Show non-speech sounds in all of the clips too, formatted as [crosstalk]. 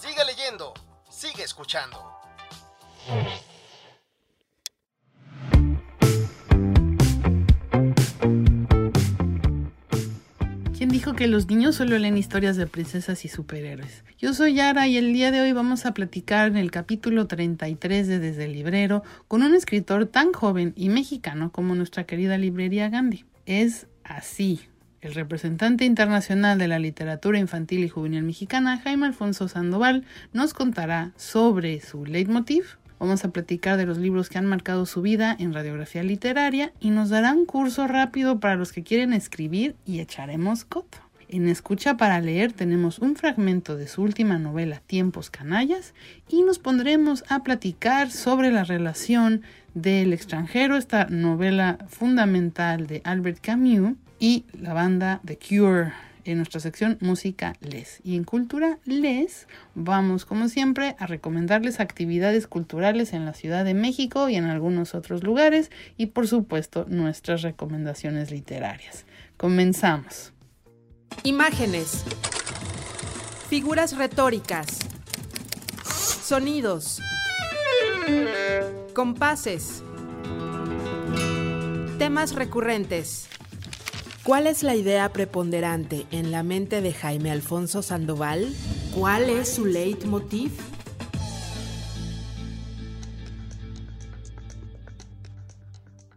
Sigue leyendo, sigue escuchando. ¿Quién dijo que los niños solo leen historias de princesas y superhéroes? Yo soy Yara y el día de hoy vamos a platicar en el capítulo 33 de Desde el Librero con un escritor tan joven y mexicano como nuestra querida librería Gandhi. Es así. El representante internacional de la literatura infantil y juvenil mexicana, Jaime Alfonso Sandoval, nos contará sobre su leitmotiv, Vamos a platicar de los libros que han marcado su vida en radiografía literaria y nos dará un curso rápido para los que quieren escribir y echaremos coto. En Escucha para leer tenemos un fragmento de su última novela Tiempos Canallas y nos pondremos a platicar sobre la relación del extranjero, esta novela fundamental de Albert Camus y la banda The Cure en nuestra sección Música Les. Y en Cultura Les vamos, como siempre, a recomendarles actividades culturales en la Ciudad de México y en algunos otros lugares y, por supuesto, nuestras recomendaciones literarias. Comenzamos. Imágenes. Figuras retóricas. Sonidos. Compases. Temas recurrentes. ¿Cuál es la idea preponderante en la mente de Jaime Alfonso Sandoval? ¿Cuál es su leitmotiv?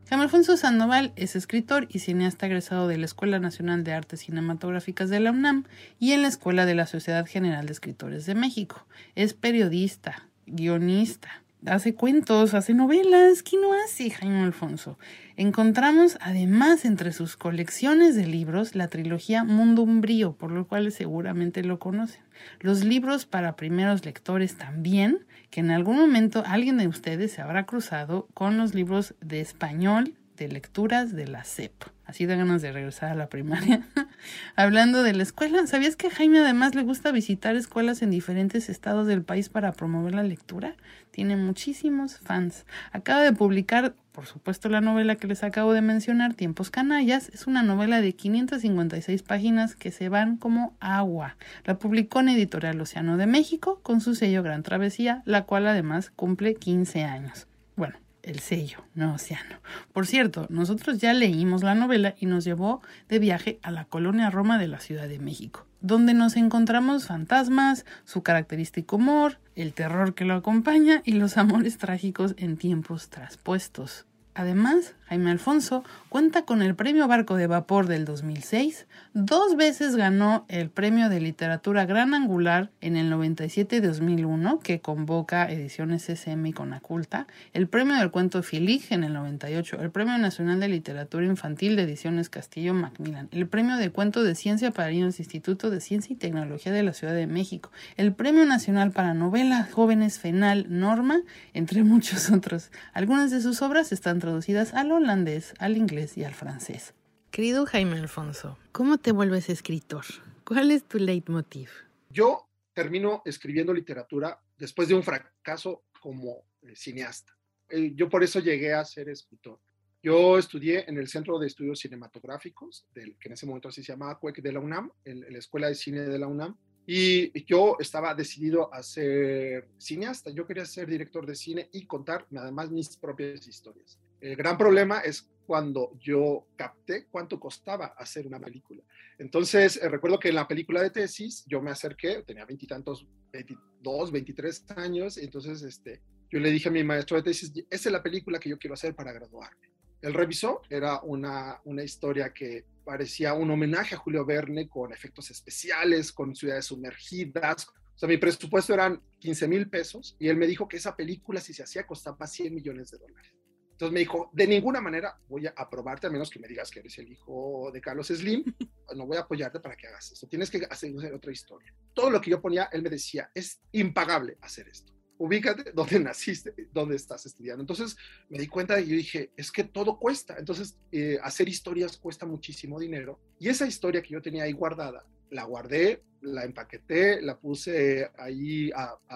Jaime Alfonso Sandoval es escritor y cineasta egresado de la Escuela Nacional de Artes Cinematográficas de la UNAM y en la Escuela de la Sociedad General de Escritores de México. Es periodista, guionista, hace cuentos, hace novelas. ¿Qué no hace Jaime Alfonso? Encontramos además entre sus colecciones de libros la trilogía Mundo Umbrío, por lo cual seguramente lo conocen. Los libros para primeros lectores también, que en algún momento alguien de ustedes se habrá cruzado con los libros de español de lecturas de la CEP. Así da ganas de regresar a la primaria. [laughs] Hablando de la escuela, ¿sabías que a Jaime además le gusta visitar escuelas en diferentes estados del país para promover la lectura? Tiene muchísimos fans. Acaba de publicar, por supuesto, la novela que les acabo de mencionar, Tiempos Canallas. Es una novela de 556 páginas que se van como agua. La publicó en Editorial Océano de México con su sello Gran Travesía, la cual además cumple 15 años. Bueno, el sello, no océano. Por cierto, nosotros ya leímos la novela y nos llevó de viaje a la colonia Roma de la Ciudad de México, donde nos encontramos fantasmas, su característico humor, el terror que lo acompaña y los [laughs] amores trágicos en tiempos traspuestos. Además, Jaime Alfonso cuenta con el Premio Barco de Vapor del 2006, dos veces ganó el Premio de Literatura Gran Angular en el 97-2001, que convoca Ediciones SM y Conaculta, el Premio del Cuento Filig en el 98, el Premio Nacional de Literatura Infantil de Ediciones Castillo Macmillan, el Premio de Cuento de Ciencia para Niños Instituto de Ciencia y Tecnología de la Ciudad de México, el Premio Nacional para Novelas Jóvenes Fenal Norma, entre [laughs] muchos otros. Algunas de sus obras están traducidas al holandés, al inglés y al francés. Querido Jaime Alfonso, ¿cómo te vuelves escritor? ¿Cuál es tu leitmotiv? Yo termino escribiendo literatura después de un fracaso como eh, cineasta. Eh, yo por eso llegué a ser escritor. Yo estudié en el Centro de Estudios Cinematográficos, del, que en ese momento así se llamaba CUEC de la UNAM, en, en la Escuela de Cine de la UNAM, y yo estaba decidido a ser cineasta. Yo quería ser director de cine y contar además mis propias historias. El gran problema es cuando yo capté cuánto costaba hacer una película. Entonces, eh, recuerdo que en la película de tesis yo me acerqué, tenía veintitantos, 22, 23 años, y entonces este, yo le dije a mi maestro de tesis, esa es la película que yo quiero hacer para graduarme. Él revisó, era una, una historia que parecía un homenaje a Julio Verne con efectos especiales, con ciudades sumergidas. O sea, mi presupuesto eran 15 mil pesos y él me dijo que esa película, si se hacía, costaba 100 millones de dólares. Entonces me dijo, de ninguna manera voy a aprobarte a menos que me digas que eres el hijo de Carlos Slim. [laughs] No voy a apoyarte para que hagas esto. Tienes que hacer otra historia. Todo lo que yo ponía, él me decía, es impagable hacer esto. Ubícate dónde [laughs] naciste, dónde estás estudiando. Entonces me di cuenta y yo dije, es que todo cuesta. Entonces eh, hacer historias cuesta muchísimo dinero. Y esa historia que yo tenía ahí guardada, la guardé, la empaqueté, la puse ahí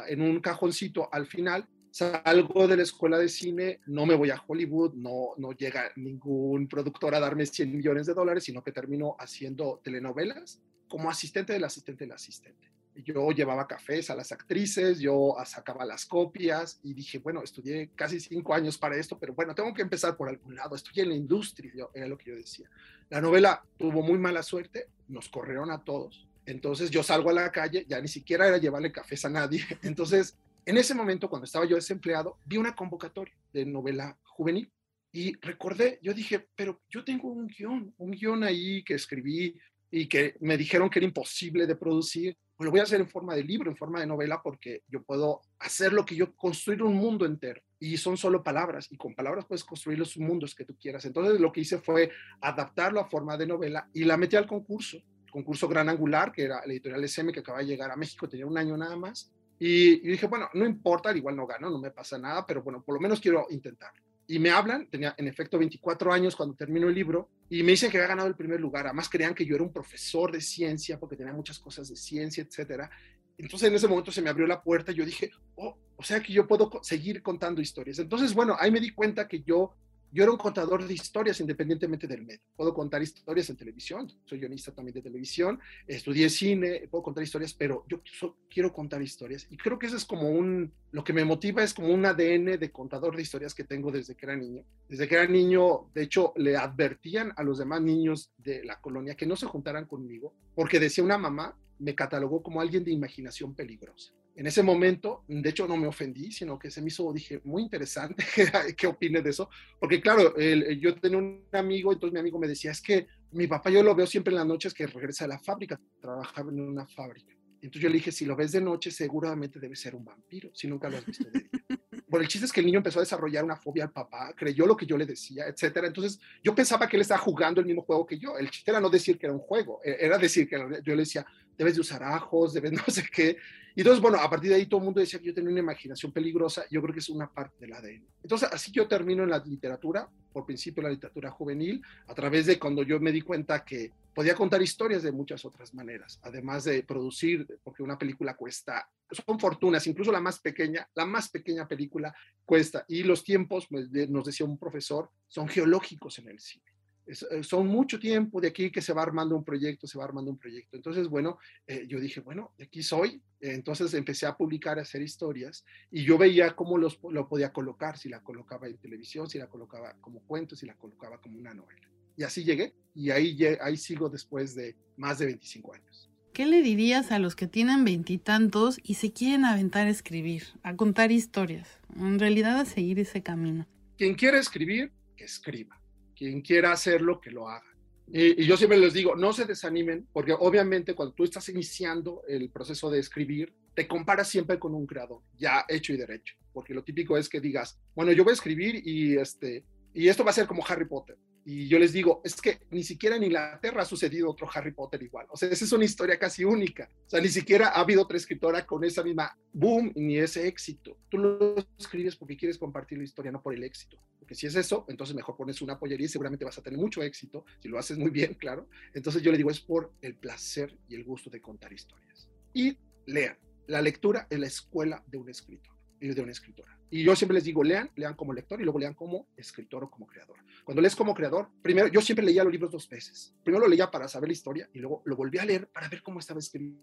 en un cajoncito al final salgo de la escuela de cine, no me voy a Hollywood, no, no llega ningún productor a darme 100 millones de dólares, sino que termino haciendo telenovelas como asistente del asistente del asistente. Yo llevaba cafés a las actrices, yo sacaba las copias y dije, bueno, estudié casi cinco años para esto, pero bueno, tengo que empezar por algún lado. Estudié en la industria, era lo que yo decía. La novela tuvo muy mala suerte, nos corrieron a todos. Entonces yo salgo a la calle, ya ni siquiera era llevarle cafés a nadie. [laughs] Entonces en ese momento, cuando estaba yo desempleado, vi una convocatoria de novela juvenil y recordé, yo dije, pero yo tengo un guion, un guion ahí que escribí y que me dijeron que era imposible de producir, pues lo voy a hacer en forma de libro, en forma de novela, porque yo puedo hacer lo que yo, construir un mundo entero. Y son solo palabras, y con palabras puedes construir los mundos que tú quieras. Entonces lo que hice fue adaptarlo a forma de novela y la metí al concurso, concurso Gran Angular, que era la editorial SM que acaba de llegar a México, tenía un año nada más, y, dije, bueno, no importa, igual no gano, no me pasa nada, pero bueno, por lo menos quiero intentar. Y me hablan, tenía en efecto 24 años cuando termino el libro, y me dicen que había ganado el primer lugar. Además, creían que yo era un profesor de ciencia porque tenía muchas cosas de ciencia, etcétera. Entonces, en ese momento se me abrió la puerta y yo dije, oh, o sea que yo puedo seguir contando historias. Entonces, bueno, ahí me di cuenta que yo yo era un contador de historias independientemente del medio. Puedo contar historias en televisión, soy guionista también de televisión, estudié cine, puedo contar historias, pero yo quiero contar historias. Y creo que eso es como un, lo que me motiva es como un ADN de contador de historias que tengo desde que era niño. Desde que era niño, de hecho, le advertían a los demás niños de la colonia que no se juntaran conmigo, porque decía una mamá, me catalogó como alguien de imaginación peligrosa en ese momento, de hecho no me ofendí, sino que se me hizo, dije, muy interesante, [laughs] ¿qué opine de eso? Porque claro, yo tenía un amigo, entonces mi amigo me decía, es que mi papá yo lo veo siempre en las noches que regresa a la fábrica, trabajaba en una fábrica. Entonces yo le dije, si lo ves de noche, seguramente debe ser un vampiro, si nunca lo has visto de día. [laughs] Bueno, el chiste es que el niño empezó a desarrollar una fobia al papá, creyó lo que yo le decía, etcétera. Entonces yo pensaba que él estaba jugando el mismo juego que yo. El chiste era no decir que era un juego, e, era decir que yo le decía, debes de usar ajos, debes [laughs] no sé qué. Y entonces, bueno, a partir de ahí todo el mundo decía que yo tenía una imaginación peligrosa. Yo creo que es una parte del ADN. Entonces, así yo termino en la literatura, por principio la literatura juvenil, a través de cuando yo me di cuenta que podía contar historias de muchas otras maneras, además de producir, porque una película cuesta, son fortunas, incluso la más pequeña, la más pequeña película cuesta. Y los tiempos, pues, nos decía un profesor, son geológicos en el cine. Eh, son mucho tiempo de aquí que se va armando un proyecto, se va armando un proyecto. Entonces, bueno, eh, yo dije, bueno, de aquí soy. Entonces empecé a publicar, a hacer historias y yo veía cómo los, lo podía colocar, si la colocaba en televisión, si la colocaba como cuento, si la colocaba como una novela. Y así llegué y ahí, ahí sigo después de más de 25 años. ¿Qué le dirías a los que tienen veintitantos y, y se quieren aventar a escribir, a contar historias, en realidad a seguir ese camino? Quien quiera escribir, que escriba quien quiera hacerlo, que lo haga. Y, yo siempre les digo, no se desanimen, porque obviamente cuando tú estás iniciando el proceso de escribir, te comparas siempre con un creador, ya hecho y derecho, porque lo típico es que digas, bueno, yo voy a escribir y, este, y esto va a ser como Harry Potter. Y yo les digo, es que ni siquiera en Inglaterra ha sucedido otro Harry Potter igual. O sea, esa es una historia casi única. O sea, ni siquiera ha habido otra escritora con esa misma boom ni ese éxito. Tú lo escribes porque quieres compartir la historia, no por el éxito. Porque si es eso, entonces mejor pones una pollería y seguramente vas a tener mucho éxito, si lo haces muy bien, [laughs] claro. Entonces yo le digo, es por el placer y el gusto de contar historias. Y lean. La lectura es la escuela de un escritor y de una escritora. Y yo siempre les digo, lean, lean como lector y luego lean como escritor o como creador. Cuando lees como creador, primero, yo siempre leía los libros dos veces. Primero lo leía para saber la historia y luego lo volví a leer para ver cómo estaba escrito.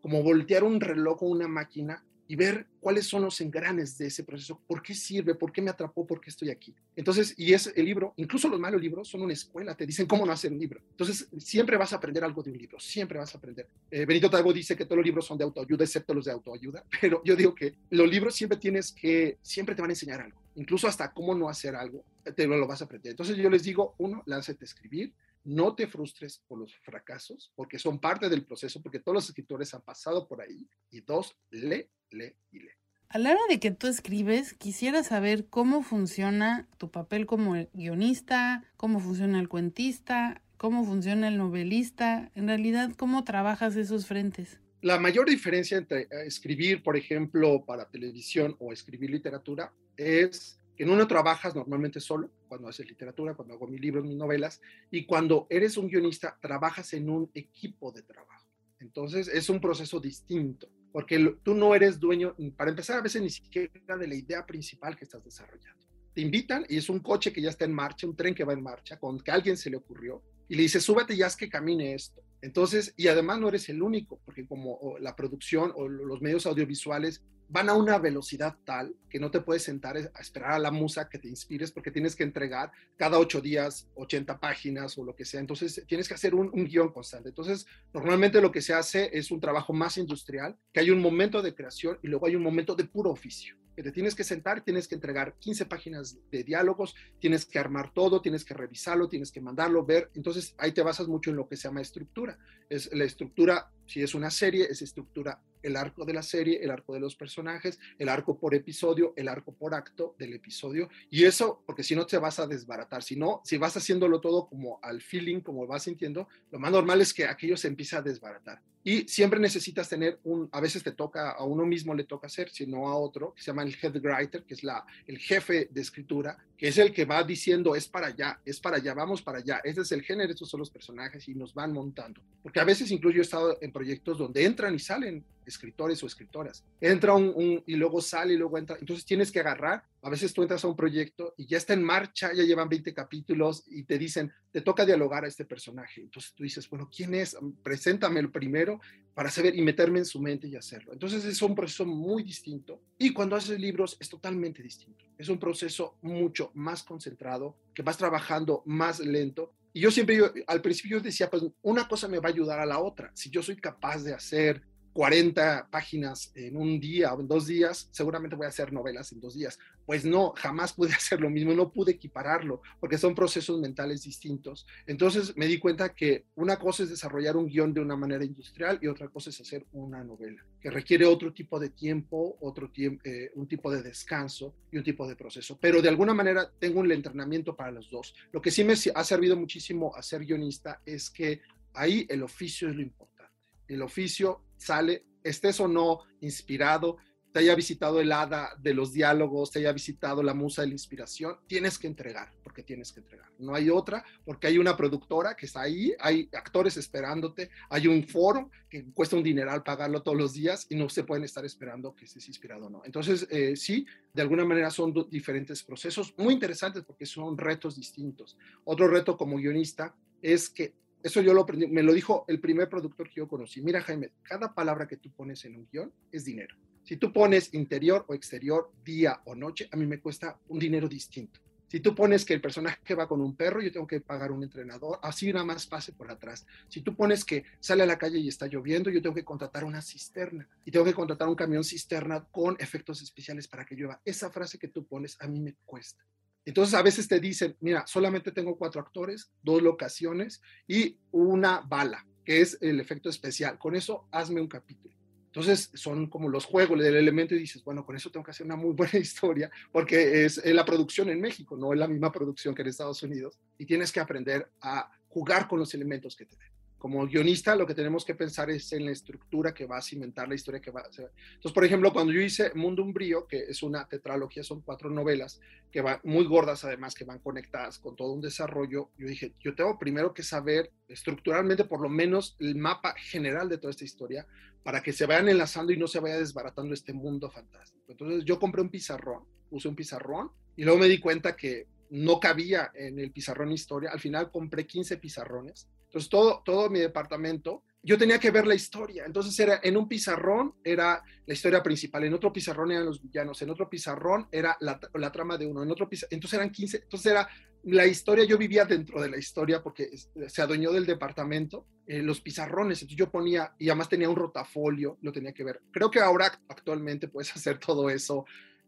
Como voltear un reloj o una máquina y ver cuáles son los engranes de ese proceso, por qué sirve, por qué me atrapó, por qué estoy aquí. Entonces, y es el libro, incluso los malos libros son una escuela, te dicen cómo no hacer un libro. Entonces, siempre vas a aprender algo de un libro, siempre vas a aprender. Eh, Benito Taibo dice que todos los libros son de autoayuda, excepto los de autoayuda, [laughs] pero yo digo que los libros siempre tienes que, siempre te van a enseñar algo, incluso hasta cómo no hacer algo, te lo, lo vas a aprender. Entonces, yo les digo, uno, lánzate a escribir, no te frustres por los fracasos, porque son parte del proceso, porque todos los escritores han pasado por ahí. Y dos, lee, lee y lee. A la hora de que tú escribes, quisiera saber cómo funciona tu papel como guionista, cómo funciona el cuentista, cómo funciona el novelista, en realidad, cómo trabajas esos frentes. La mayor diferencia entre eh, escribir, por ejemplo, para televisión o escribir literatura es que en uno trabajas normalmente solo, cuando haces literatura, cuando hago mis libros, mis novelas, y cuando eres un guionista, trabajas en un equipo de trabajo. Entonces es un proceso distinto, porque tú no eres dueño, para empezar, a veces ni siquiera de la idea principal que estás desarrollando. Te invitan y es un coche que ya está en marcha, un tren que va en marcha, con que a alguien se le ocurrió, y le dice, súbete ya es que camine esto. Entonces, y además no eres el único, porque como la producción o los medios audiovisuales van a una velocidad tal que no te puedes sentar a esperar a la musa que te inspires porque tienes que entregar cada ocho días 80 páginas o lo que sea. Entonces tienes que hacer un, un, guion constante. Entonces normalmente lo que se hace es un trabajo más industrial, que hay un momento de creación y luego hay un momento de puro oficio te tienes que sentar, tienes que entregar 15 páginas de diálogos, tienes que armar todo, tienes que revisarlo, tienes que mandarlo, ver. Entonces ahí te basas mucho en lo que se llama estructura. Es la estructura, si es una serie, es estructura el arco de la serie, el arco de los personajes, el arco por episodio, el arco por acto del episodio. Y eso, porque si no te vas a desbaratar, si no, si vas haciéndolo todo como al feeling, como vas sintiendo, lo más normal es que aquello se empiece a desbaratar. Y siempre necesitas tener un, a veces te toca, a uno mismo le toca hacer, sino a otro, que se llama el head writer, que es la, el jefe de escritura, que es el que va diciendo, es para allá, es para allá, vamos para allá, este es el género, estos son los personajes y nos van montando. Porque a veces incluso yo he estado en proyectos donde entran y salen escritores o escritoras. Entra un, y luego sale y luego entra. Entonces tienes que agarrar. A veces tú entras a un proyecto y ya está en marcha, ya llevan 20 capítulos y te dicen, te toca dialogar a este personaje. Entonces tú dices, bueno, ¿quién es? Preséntamelo primero para saber y meterme en su mente y hacerlo. Entonces es un proceso muy distinto. Y cuando haces libros es totalmente distinto. Es un proceso mucho más concentrado, que vas trabajando más lento. Y yo siempre, yo, al principio yo decía, pues una cosa me va a ayudar a la otra. Si yo soy capaz de hacer 40 páginas en un día o en dos días, seguramente voy a hacer novelas en dos días. Pues no, jamás pude [laughs] hacer lo mismo, no pude equipararlo, porque son procesos mentales distintos. Entonces me di cuenta que una cosa es desarrollar un guion de una manera industrial y otra cosa es hacer una novela, que requiere otro tipo de tiempo, otro eh, un tipo de descanso y un tipo de proceso. Pero de alguna manera tengo un entrenamiento para los dos. Lo que sí me ha servido muchísimo a ser guionista es que ahí el oficio es lo importante. El oficio sale, estés o no inspirado, te haya visitado el hada de los diálogos, te haya visitado la musa de la inspiración, tienes que entregar, porque tienes que entregar. No hay otra, porque hay una productora que está ahí, hay actores esperándote, hay un foro que cuesta un dineral pagarlo todos los días y no se pueden estar esperando que estés inspirado o no. Entonces, eh, sí, de alguna manera son diferentes procesos muy interesantes porque son retos distintos. Otro reto como guionista es que eso yo lo me lo dijo el primer productor que yo conocí. Mira, Jaime, cada palabra que tú pones en un guion es dinero. Si tú pones interior o exterior, día o noche, a mí me cuesta un dinero distinto. Si tú pones que el personaje va con un perro, yo tengo que pagar un entrenador, así nada más pase por atrás. Si tú pones que sale a la calle y está lloviendo, yo tengo que contratar una cisterna y tengo que contratar un camión cisterna con efectos especiales para que llueva. Esa frase que tú pones a mí me cuesta. Entonces a veces te dicen, mira, solamente tengo cuatro actores, dos locaciones y una bala, que es el efecto especial. Con eso hazme un capítulo. Entonces son como los juegos del elemento y dices, bueno, con eso tengo que hacer una muy buena [laughs] historia porque es, la producción en México, no es la misma producción que en Estados Unidos y tienes que aprender a jugar con los elementos que te den como guionista lo que tenemos que pensar es en la estructura que va a cimentar la historia que va a. Entonces, por ejemplo, cuando yo hice Mundo Umbrío, que es una tetralogía, son cuatro novelas que van muy gordas además, que van conectadas con todo un desarrollo, yo dije, yo tengo primero que saber estructuralmente por lo menos el mapa general de toda esta historia para que se vayan enlazando y no se vaya desbaratando este mundo fantástico. Entonces yo compré un pizarrón, puse un pizarrón y luego me di cuenta que no cabía en el pizarrón historia. Al final compré 15 pizarrones entonces, todo, todo mi departamento, yo tenía que ver la historia. Entonces, era en un pizarrón era la historia principal, en otro pizarrón eran los villanos, en otro pizarrón era la, trama de uno, en otro pizarrón, entonces eran 15, entonces era la historia, yo vivía dentro de la historia porque se adueñó del departamento, eh, los pizarrones, entonces yo ponía, y además tenía un rotafolio, lo tenía que ver. Creo que ahora actualmente puedes [laughs] hacer todo eso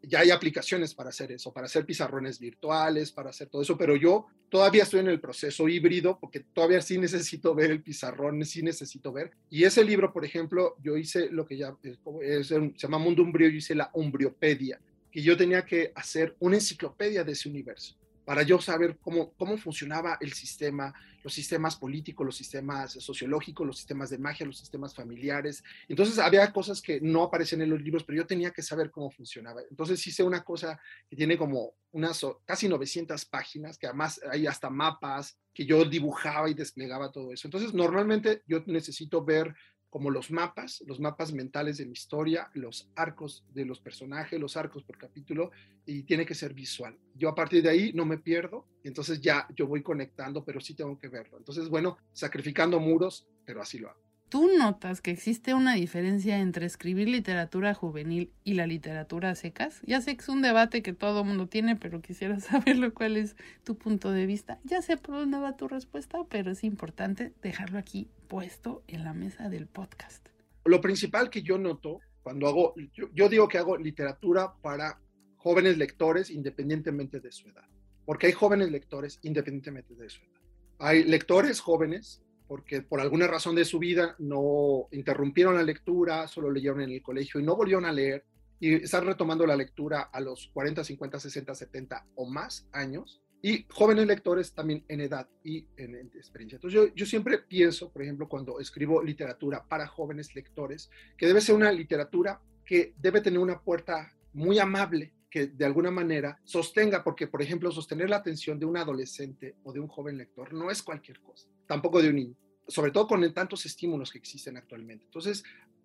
ya hay aplicaciones para hacer eso, para hacer pizarrones virtuales, para hacer todo eso, pero yo todavía estoy en el proceso híbrido porque todavía sí necesito ver el pizarrón, sí necesito ver. Y ese libro, por ejemplo, yo hice lo que ya es, se llama Mundo Umbrio, yo hice la Umbriopedia, que yo tenía que hacer una enciclopedia de ese universo para yo saber cómo, cómo funcionaba el sistema, los sistemas políticos, los sistemas sociológicos, los sistemas de magia, los sistemas familiares. Entonces había cosas que no aparecen en los libros, pero yo tenía que saber cómo funcionaba. Entonces hice una cosa que tiene como unas casi 900 páginas, que además hay hasta mapas que yo dibujaba y desplegaba todo eso. Entonces normalmente yo necesito ver como los mapas, los mapas mentales de mi historia, los arcos de los personajes, los arcos por capítulo, y tiene que ser visual. Yo a partir de ahí no me pierdo, entonces ya yo voy conectando, pero sí tengo que verlo. Entonces, bueno, sacrificando muros, pero así lo hago. ¿Tú notas que existe una diferencia entre escribir literatura juvenil y la literatura secas? Ya sé que es un debate que todo mundo tiene, pero quisiera [laughs] saberlo cuál es tu punto de vista. Ya sé por dónde va tu respuesta, pero es importante dejarlo aquí puesto en la mesa del podcast. Lo principal que yo noto cuando hago, yo digo que hago literatura para jóvenes lectores independientemente de su edad, porque hay jóvenes lectores independientemente de su edad. Hay lectores jóvenes porque por alguna razón de su vida no interrumpieron la lectura, solo leyeron en el colegio y no volvieron a leer y están retomando la lectura a los 40, 50, 60, 70 o más años y jóvenes lectores también en edad y en, experiencia. Entonces yo, yo, siempre pienso, por ejemplo, cuando escribo literatura para jóvenes lectores, que debe ser una literatura que debe tener una puerta muy amable que de alguna manera sostenga, porque por ejemplo sostener la atención de un adolescente o de un joven lector no es cualquier cosa, tampoco de un niño, sobre todo con tantos estímulos que existen actualmente. Entonces,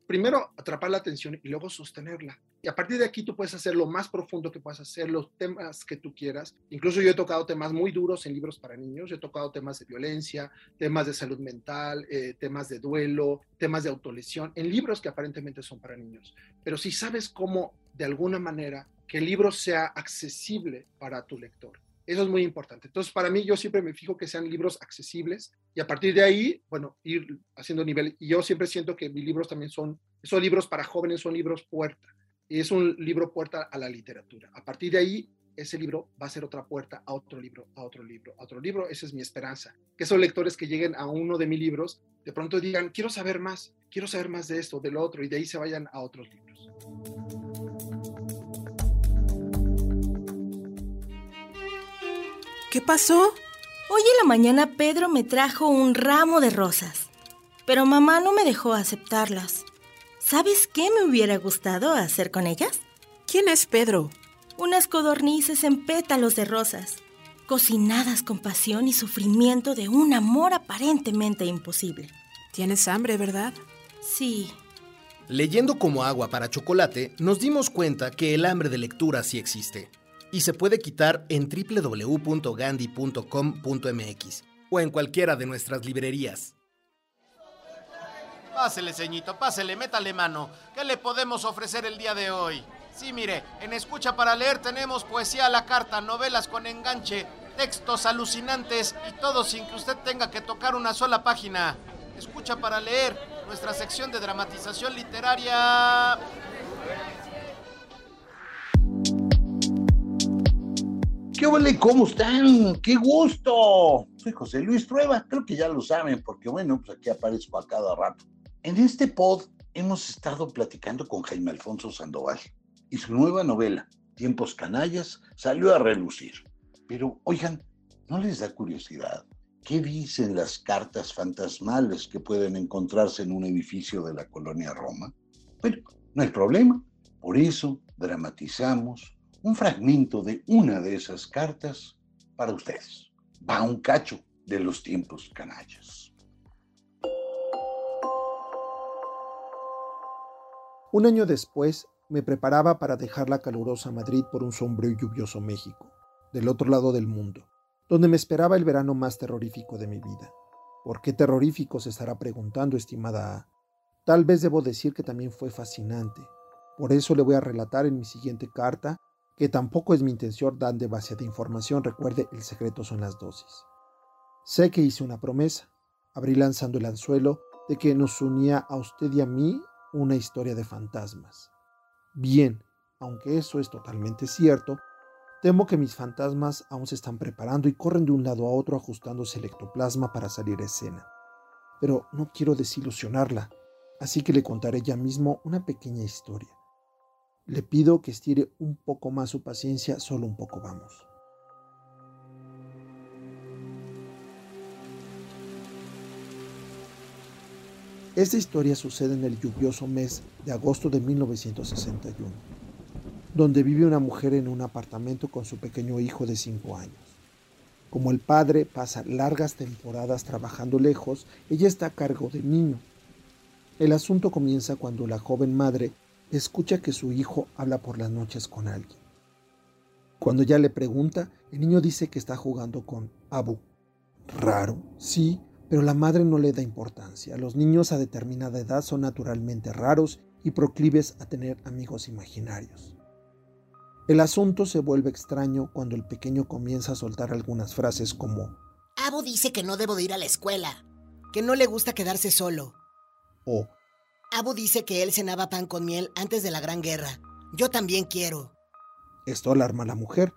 primero atrapar la atención y luego sostenerla. Y a partir de aquí tú puedes hacer lo más profundo que puedas hacer, los temas que tú quieras. Incluso yo he tocado temas muy duros en libros para niños, he tocado temas de violencia, temas de salud mental, eh, temas de duelo, temas de autolesión, en libros que aparentemente son para niños. Pero si sabes cómo, de alguna manera, que el libro sea accesible para tu lector. Eso es muy importante. Entonces, para mí, yo siempre me fijo que sean libros accesibles y a partir de ahí, bueno, ir haciendo nivel. Y yo siempre siento que mis libros también son, son libros para jóvenes, son libros puerta. Y es un libro puerta a la literatura. A partir de ahí, ese libro va a ser otra puerta a otro libro, a otro libro, a otro libro. Esa es mi esperanza. Que esos lectores que lleguen a uno de mis libros, de pronto digan, quiero saber más, quiero saber más de esto, del otro, y de ahí se vayan a otros libros. ¿Qué pasó? Hoy en la mañana Pedro me trajo un ramo de rosas, pero mamá no me dejó aceptarlas. ¿Sabes qué me hubiera gustado hacer con ellas? ¿Quién es Pedro? Unas codornices en pétalos de rosas, cocinadas con pasión y sufrimiento de un amor aparentemente imposible. Tienes hambre, ¿verdad? Sí. Leyendo como agua para chocolate, nos dimos cuenta que el hambre de lectura sí existe y se puede quitar en www.gandhi.com.mx o en cualquiera de nuestras librerías. Pásele, ceñito, pásele, métale mano. ¿Qué le podemos ofrecer el día de hoy? Sí, mire, en Escucha para Leer tenemos poesía a la carta, novelas con enganche, textos alucinantes y todo sin que usted tenga que tocar una sola página. Escucha para Leer, nuestra sección de dramatización literaria. ¿Qué hola? ¿Cómo están? ¡Qué gusto! Soy José Luis Prueba, creo que ya lo saben, porque bueno, pues aquí aparezco a cada rato. En este pod hemos estado platicando con Jaime Alfonso Sandoval y su nueva novela, Tiempos Canallas, salió a relucir. Pero, oigan, ¿no les da curiosidad? ¿Qué dicen las cartas fantasmales que pueden encontrarse en un edificio de la colonia Roma? Bueno, no hay problema. Por eso dramatizamos un fragmento de una de esas cartas para ustedes. Va un cacho de los tiempos canallas. Un año después me preparaba para dejar la calurosa Madrid por un sombrío y lluvioso México, del otro lado del mundo, donde me esperaba el verano más terrorífico de mi vida. ¿Por qué terrorífico se estará preguntando, estimada A? Tal vez debo decir que también fue fascinante. Por eso le voy a relatar en mi siguiente carta que tampoco es mi intención dar demasiada información, recuerde, el secreto son las dosis. Sé que hice una promesa, abrí lanzando el anzuelo de que nos unía a usted y a mí una historia de fantasmas. Bien, aunque eso es totalmente cierto, temo que mis fantasmas aún se están preparando y corren de un lado a otro ajustándose el ectoplasma para salir a escena. Pero no quiero desilusionarla, así que le contaré ya mismo una pequeña historia. Le pido que estire un poco más su paciencia, solo un poco vamos. Esta historia sucede en el lluvioso mes de agosto de 1961, donde vive una mujer en un apartamento con su pequeño hijo de 5 años. Como el padre pasa largas temporadas trabajando lejos, ella está a cargo del niño. El asunto comienza cuando la joven madre escucha que su hijo habla por las noches con alguien. Cuando ella le pregunta, el niño dice que está jugando con Abu. Raro, sí, pero la madre no le da importancia. Los niños a determinada edad son naturalmente raros y proclives a tener amigos imaginarios. El asunto se vuelve extraño cuando el pequeño comienza a soltar algunas frases como Abo dice que no debo de ir a la escuela, que no le gusta quedarse solo. O Abo dice que él cenaba pan con miel antes de la Gran Guerra. Yo también quiero. Esto alarma a la mujer.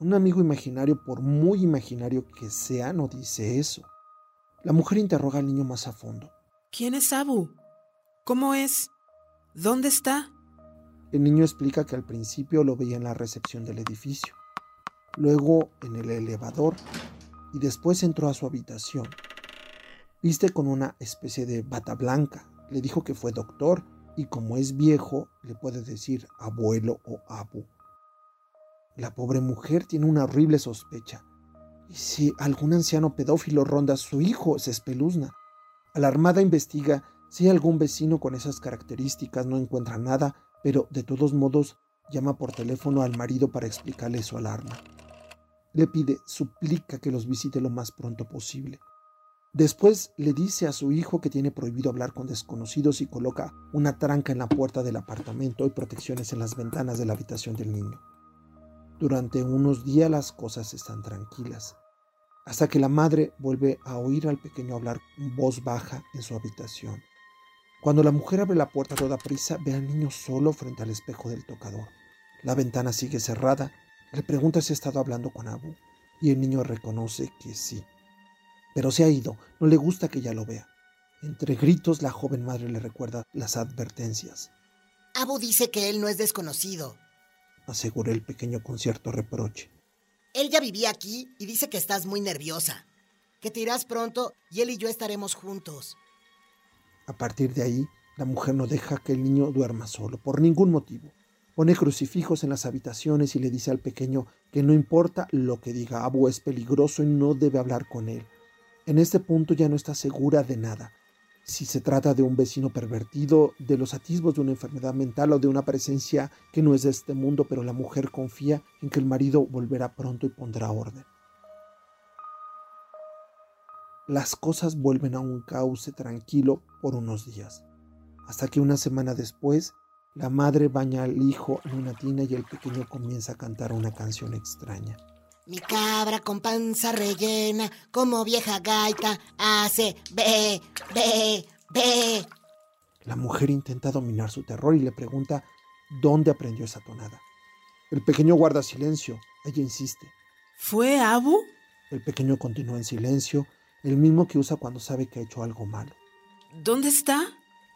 Un amigo imaginario, por muy imaginario que sea, no dice eso. La mujer interroga al niño más a fondo. ¿Quién es Abu? ¿Cómo es? ¿Dónde está? El niño explica que al principio lo veía en la recepción del edificio, luego en el elevador y después entró a su habitación. Viste con una especie de bata blanca. Le dijo que fue doctor y como es viejo le puede decir abuelo o abu. La pobre mujer tiene una horrible sospecha. Y si algún anciano pedófilo ronda a su hijo, se espeluzna. Alarmada investiga si algún vecino con esas características, no encuentra nada, pero de todos modos llama por teléfono al marido para explicarle su alarma. Le pide, suplica que los visite lo más pronto posible. Después le dice a su hijo que tiene prohibido hablar con desconocidos y coloca una tranca en la puerta del apartamento y protecciones en las ventanas de la habitación del niño. Durante unos días las cosas están tranquilas, hasta que la madre vuelve a oír al pequeño hablar en voz baja en su habitación. Cuando la mujer abre la puerta a toda prisa, ve al niño solo frente al espejo del tocador. La ventana sigue cerrada. Le pregunta si ha estado hablando con Abu, y el niño reconoce que sí. Pero se ha ido, no le gusta que ella lo vea. Entre gritos, la joven madre le recuerda las advertencias. Abu dice que él no es desconocido, aseguró el pequeño con cierto reproche. Él ya vivía aquí y dice que estás muy nerviosa, que te irás pronto y él y yo estaremos juntos. A partir de ahí, la mujer no deja que el niño duerma solo, por ningún motivo. Pone crucifijos en las habitaciones y le dice al pequeño que no importa lo que diga Abu es peligroso y no debe hablar con él. En este punto ya no está segura de nada si se trata de un vecino pervertido, de los atisbos de una enfermedad mental o de una presencia que no es de este mundo, pero la mujer confía en que el marido volverá pronto y pondrá orden. Las cosas vuelven a un cauce tranquilo por unos días, hasta que una semana después la madre baña al hijo en una tina y el pequeño comienza a cantar una canción extraña. Mi cabra con panza rellena, como vieja gaita, hace ve, ve, ve. La mujer intenta dominar su terror y le pregunta dónde aprendió esa tonada. El pequeño guarda silencio. Ella insiste. ¿Fue Abu? El pequeño continúa en silencio, el mismo que usa cuando sabe que ha hecho algo malo. ¿Dónde está?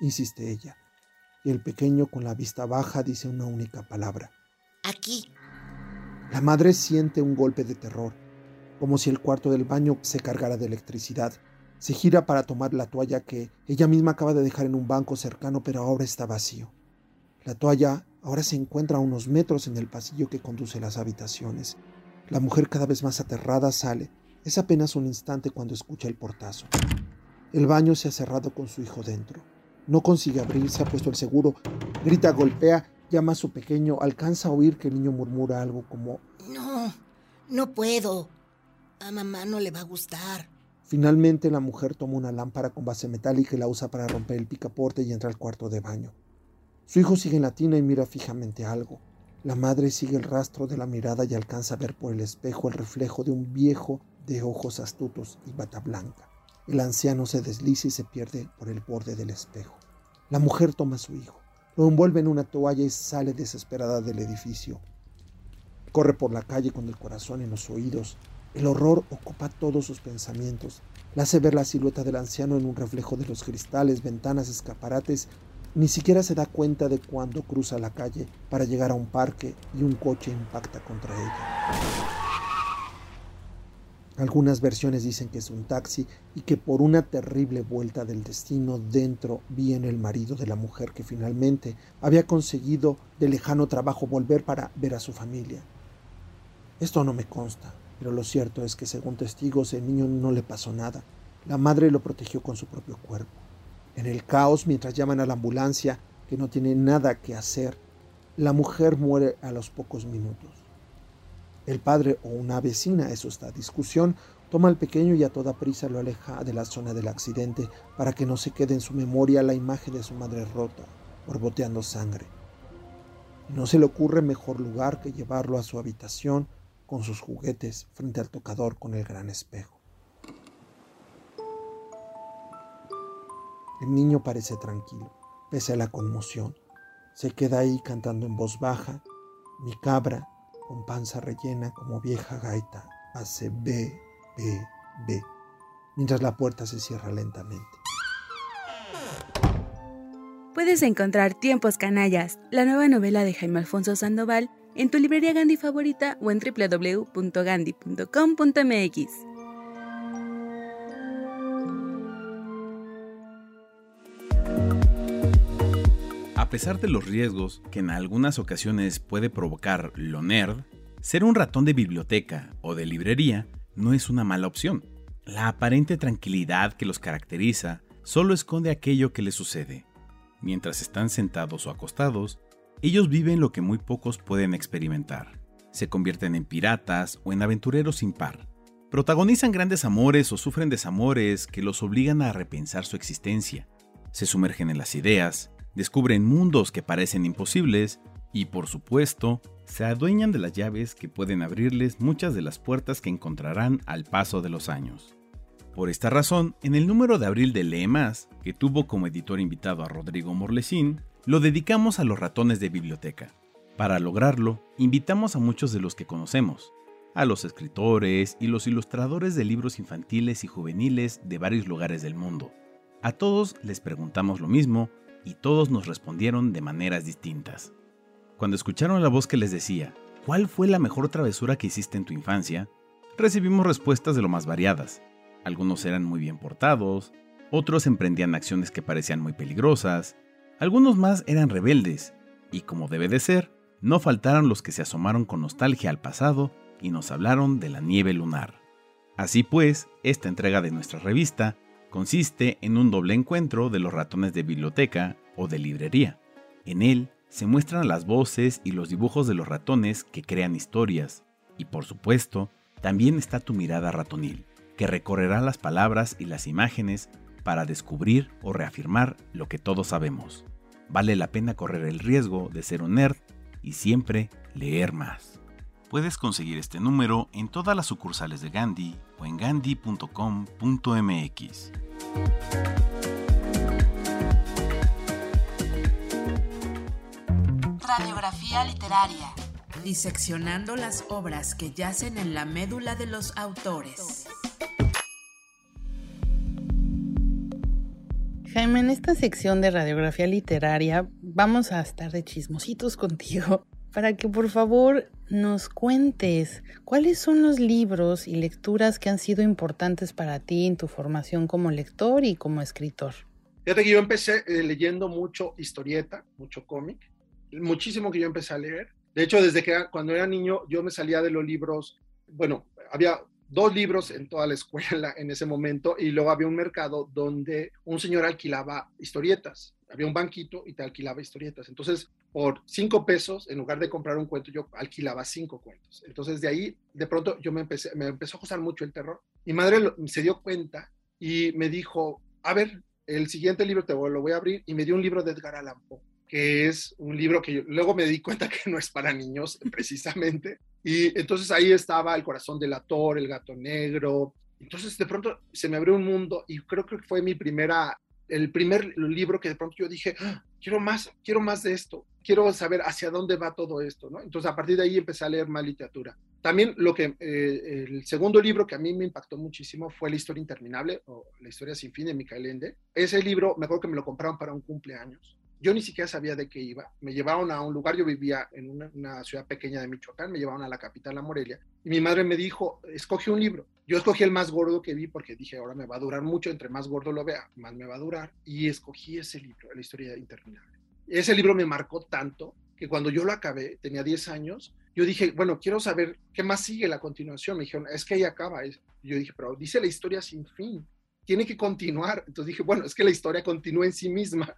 Insiste ella. Y el pequeño con la vista baja dice una única palabra. Aquí. La madre siente un golpe de terror, como si el cuarto del baño se cargara de electricidad. Se gira para tomar la toalla que ella misma acaba de dejar en un banco cercano, pero ahora está vacío. La toalla ahora se encuentra a unos metros en el pasillo que conduce a las habitaciones. La mujer cada vez más aterrada sale. Es apenas un instante cuando escucha el portazo. El baño se ha cerrado con su hijo dentro. No consigue abrir, se ha puesto el seguro. Grita, golpea Llama a su pequeño, alcanza a oír que el niño murmura algo como No, no puedo. A mamá no le va a gustar. Finalmente la mujer toma una lámpara con base metálica y la usa para romper el picaporte y entra al cuarto de baño. Su hijo sigue en la tina y mira fijamente algo. La madre sigue el rastro de la mirada y alcanza a ver por el espejo el reflejo de un viejo de ojos astutos y bata blanca. El anciano se desliza y se pierde por el borde del espejo. La mujer toma a su hijo Lo envuelve en una toalla y sale desesperada del edificio. Corre por la calle con el corazón en los oídos. El horror ocupa todos sus pensamientos. La hace ver la silueta del anciano en un reflejo de los cristales, ventanas, escaparates. Ni siquiera se da cuenta de cuando cruza la calle para llegar a un parque y un coche impacta contra ella. Algunas versiones dicen que es un taxi y que por una terrible vuelta del destino dentro viene el marido de la mujer que finalmente había conseguido de lejano trabajo volver para ver a su familia. Esto no me consta, pero lo cierto es que según testigos el niño no le pasó nada. La madre lo protegió con su propio cuerpo. En el caos, mientras llaman a la ambulancia, que no tiene nada que hacer, la mujer muere a los pocos minutos. El padre o una vecina, eso está discusión, toma al pequeño y a toda prisa lo aleja de la zona del accidente para que no se quede en su memoria la imagen de su madre rota, borboteando sangre. no se le ocurre mejor lugar que llevarlo a su habitación con sus juguetes frente al tocador con el gran espejo. El niño parece tranquilo, pese a la conmoción. Se queda ahí cantando en voz baja, mi cabra, con panza rellena como vieja gaita, hace B, B, B, mientras la puerta se cierra lentamente. Puedes encontrar Tiempos Canallas, la nueva novela de Jaime Alfonso Sandoval, en tu librería Gandhi favorita o en www.gandhi.com.mx. A pesar de los riesgos que en algunas ocasiones puede provocar lo nerd, ser un ratón de biblioteca o de librería no es una mala opción. La aparente tranquilidad que los caracteriza solo esconde aquello que les sucede. Mientras están sentados o acostados, ellos viven lo que muy pocos pueden experimentar. Se convierten en piratas o en aventureros sin par. Protagonizan grandes amores o sufren desamores que los obligan a repensar su existencia. Se sumergen en las ideas, descubren mundos que parecen imposibles y, por supuesto, se adueñan de las llaves que pueden abrirles muchas de las puertas que encontrarán al paso de los años. Por esta razón, en el número de abril de Lee Más, que tuvo como editor invitado a Rodrigo Morlesín, lo dedicamos a los ratones de biblioteca. Para lograrlo, invitamos a muchos de los que conocemos, a los escritores y los ilustradores de libros infantiles y juveniles de varios lugares del mundo. A todos les preguntamos lo mismo y todos nos respondieron de maneras distintas. Cuando escucharon la voz que les decía, ¿cuál fue la mejor travesura que hiciste en tu infancia? Recibimos respuestas de lo más variadas. Algunos eran muy bien portados, otros emprendían acciones que parecían muy peligrosas, algunos más eran rebeldes, y como debe de ser, no faltaron los que se asomaron con nostalgia al pasado y nos hablaron de la nieve lunar. Así pues, esta entrega de nuestra revista consiste en un doble encuentro de los ratones de biblioteca o de librería. En él se muestran las voces y los dibujos de los ratones que crean historias, y por supuesto, también está tu mirada ratonil, que recorrerá las palabras y las imágenes para descubrir o reafirmar lo que todos sabemos. Vale la pena correr el riesgo de ser un nerd y siempre leer más. Puedes conseguir este número en todas las sucursales de Gandhi o en gandhi.com.mx. Radiografía literaria. Diseccionando las obras que yacen en la médula de los autores. Jaime, en esta sección de radiografía literaria vamos a estar de chismositos contigo para que por favor nos cuentes cuáles son los libros y lecturas que han sido importantes para ti en tu formación como lector y como escritor. Fíjate que yo empecé eh, leyendo mucho historieta, mucho cómic, muchísimo que yo empecé a leer. De hecho, desde que cuando era niño yo me salía de los libros, bueno, había dos libros en toda la escuela [laughs] en ese momento y luego había un mercado donde un señor alquilaba historietas. Había un banquito y te alquilaba historietas. Entonces, por cinco pesos, en lugar de comprar un cuento, yo alquilaba cinco cuentos. Entonces, de ahí, de pronto, yo me, empecé, me empezó a gustar mucho el terror. Mi madre se dio cuenta y me dijo, a ver, el siguiente libro te lo voy a abrir y me dio un libro de Edgar Allan Poe que es un libro que yo, luego me di cuenta que no es para niños [laughs] precisamente. Y entonces ahí estaba El corazón del ator, El gato negro. Entonces de pronto se me abrió un mundo y creo que fue mi primera el primer libro que de pronto yo dije, ¡Ah! quiero más, quiero más de esto, quiero saber hacia dónde va todo esto. Entonces a partir de ahí empecé a leer más literatura. También lo que, eh, el segundo libro que a mí me impactó muchísimo fue La historia interminable o La historia sin fin de Michael Ende. Ese libro, me acuerdo que me lo compraron para un cumpleaños yo ni siquiera sabía de qué iba. Me llevaron a un lugar, yo vivía en una, ciudad pequeña de Michoacán, me llevaron a la capital, a Morelia, y mi madre me dijo, escoge un libro. Yo escogí el más gordo que vi porque dije, ahora me va a durar mucho, entre más gordo lo vea, más me va a durar, y escogí ese libro, La historia interminable. Ese libro me marcó tanto que cuando yo lo acabé, tenía 10 años, yo dije, bueno, quiero saber qué más sigue la continuación. Me dijeron, es que ahí acaba. Yo dije, pero dice la historia sin fin, tiene que continuar. Entonces dije, bueno, es que la historia continúa en sí misma.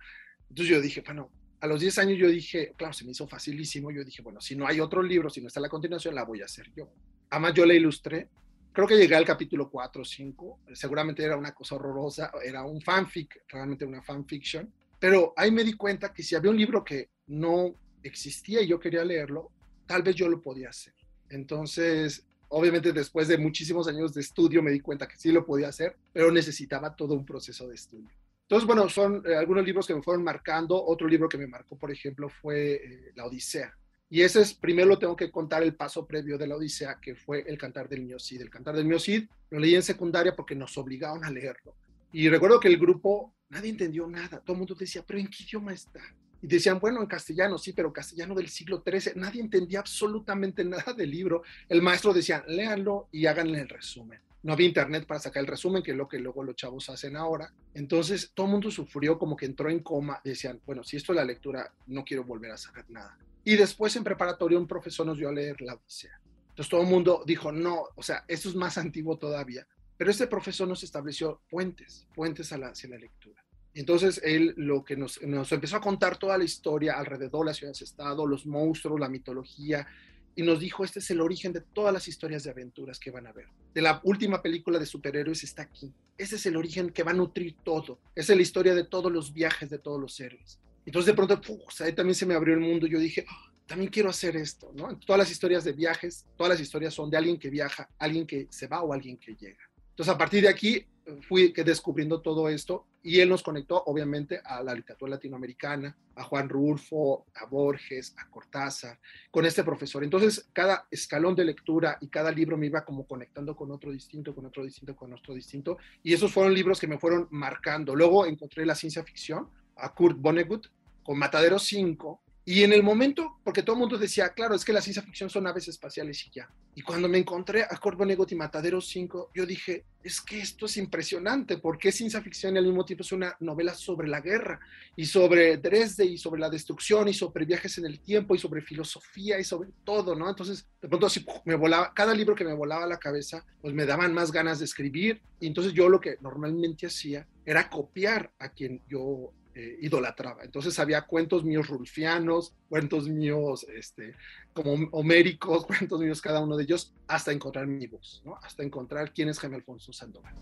Entonces yo dije, bueno, a los 10 años yo dije, claro, se me hizo facilísimo, yo dije, bueno, si no hay otro libro, si no está la continuación, la voy a hacer yo. Además yo la ilustré, creo que llegué al capítulo 4 o 5, seguramente era una cosa horrorosa, era un fanfic, realmente una fanfiction, pero ahí me di cuenta que si había un libro que no existía y yo quería leerlo, tal vez yo lo podía hacer. Entonces, obviamente después de muchísimos años de estudio me di cuenta que sí lo podía hacer, pero necesitaba todo un proceso de estudio. Entonces, bueno, son eh, algunos libros que me fueron marcando. Otro libro que me marcó, por ejemplo, fue eh, La Odisea. Y ese es, primero lo tengo que contar el paso previo de la Odisea, que fue El Cantar del Mío Cid. El Cantar del Mío Cid lo leí en secundaria porque nos obligaron a leerlo. Y recuerdo que el grupo, nadie entendió nada. Todo el mundo decía, ¿pero en qué idioma está? Y decían, bueno, en castellano, sí, pero castellano del siglo XIII. Nadie entendía absolutamente [laughs] nada del libro. El maestro decía, léanlo y háganle el resumen no había internet para sacar el resumen, que es lo que luego los chavos hacen ahora. Entonces todo el mundo sufrió, como que entró en coma, decían, bueno, si esto es la lectura, no quiero volver a saber nada. Y después en preparatorio un profesor nos dio a leer la Odisea. Entonces todo el mundo dijo, no, o sea, esto es más antiguo todavía. Pero este profesor nos estableció puentes, puentes a la, hacia la lectura. Entonces él lo que nos, nos empezó a contar toda la historia alrededor, la ciudad-estado, los monstruos, la mitología, y nos dijo, este es el origen de todas las historias de aventuras que van a ver. De la última película de superhéroes está aquí. Ese es el origen que va a nutrir todo. Esa es la historia de todos los viajes de todos los héroes. Entonces de pronto, ahí también se me abrió el mundo. Yo dije, ah, también quiero hacer esto, ¿no? Todas las historias de viajes, todas las historias son de alguien que viaja, alguien que se va o alguien que llega. Entonces a partir de aquí fui descubriendo todo esto y él nos conectó obviamente a la literatura latinoamericana, a Juan Rulfo, a Borges, a Cortázar, con este profesor. Entonces cada escalón de lectura y cada libro me iba como conectando con otro distinto, con otro distinto, con otro distinto. Y esos fueron libros que me fueron marcando. Luego encontré la ciencia ficción a Kurt Vonnegut con Matadero 5, y en el momento, porque todo el mundo decía, claro, es que la ciencia ficción son aves espaciales y ya. Y cuando me encontré a Corvo y Matadero 5, yo dije, es que esto es impresionante, porque es ciencia ficción y al mismo tiempo es una novela sobre la guerra y sobre Dresde y sobre la destrucción y sobre viajes en el tiempo y sobre filosofía y sobre todo, ¿no? Entonces, de pronto así me volaba, cada libro que me volaba a la cabeza, pues me daban más ganas de escribir. Y entonces yo lo que normalmente hacía era copiar a quien yo eh, idolatraba. Entonces había cuentos míos rulfianos, cuentos míos este, como homéricos, [laughs] cuentos míos cada uno de ellos, hasta encontrar mi voz, ¿no? hasta encontrar quién es Jaime Alfonso Sandoval.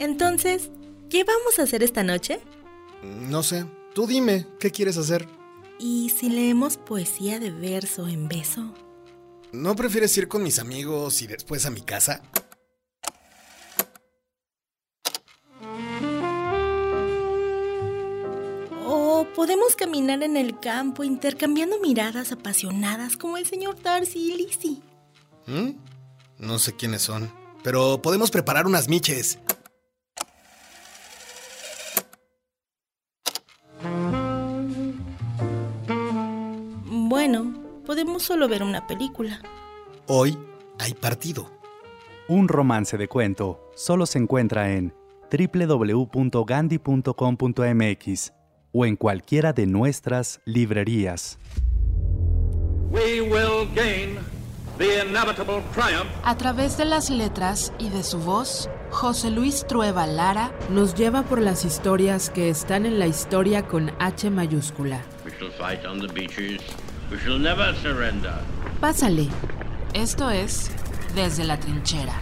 Entonces, ¿qué vamos a hacer esta noche? No sé, tú dime, ¿qué quieres hacer? ¿Y si leemos poesía de verso en beso? ¿No prefieres ir con mis amigos y después a mi casa? O podemos caminar en el campo intercambiando miradas apasionadas como el señor Darcy y Lizzie. ¿Mm? No sé quiénes son, pero podemos preparar unas miches. Solo ver una película. Hoy hay partido. Un romance de cuento solo se encuentra en www.gandhi.com.mx o en cualquiera de nuestras librerías. A través de las letras y de su voz, José Luis Trueba Lara nos lleva por las historias que están en la historia con H mayúscula. We shall never surrender. Pásale. Esto es Desde la Trinchera.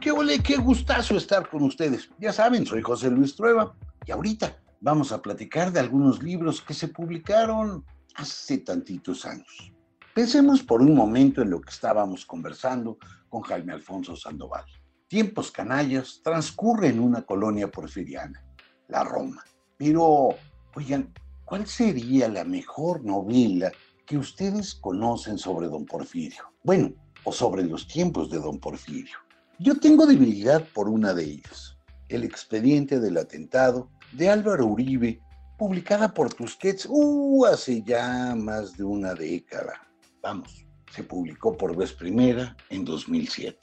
Qué ole, qué gustazo estar con ustedes. Ya saben, soy José Luis Trueba y ahorita vamos a platicar de algunos libros que se publicaron hace tantitos años. Pensemos por un momento en lo que estábamos conversando con Jaime Alfonso Sandoval. Tiempos canallas transcurre en una colonia porfiriana, la Roma. Pero, oigan, ¿cuál sería la mejor novela que ustedes conocen sobre don Porfirio? Bueno, o sobre los tiempos de don Porfirio. Yo tengo debilidad por una de ellas, el expediente del atentado de Álvaro Uribe, publicada por Tusquets uh, hace ya más de una década. Vamos, se publicó por vez primera en 2007.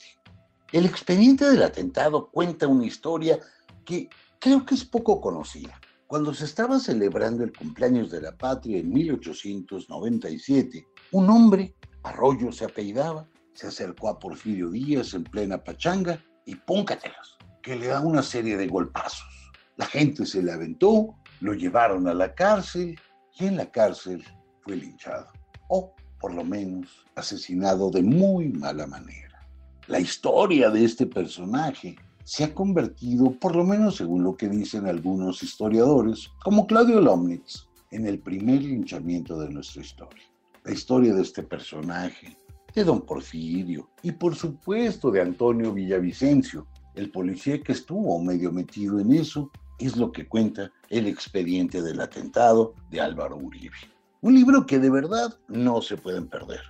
El expediente del atentado cuenta una historia que creo que es poco conocida. Cuando se estaba celebrando el cumpleaños de la patria en 1897, un hombre, Arroyo se apellidaba, se acercó a Porfirio Díaz en plena pachanga y póncatelas, que le da una serie de golpazos. La gente se le aventó, lo llevaron a la cárcel y en la cárcel fue linchado, o por lo menos asesinado de muy mala manera. La historia de este personaje se ha convertido, por lo menos según lo que dicen algunos historiadores, como Claudio Lomnitz, en el primer linchamiento de nuestra historia. La historia de este personaje, de don Porfirio y por supuesto de Antonio Villavicencio, el policía que estuvo medio metido en eso, es lo que cuenta el expediente del atentado de Álvaro Uribe. Un libro que de verdad no se pueden perder.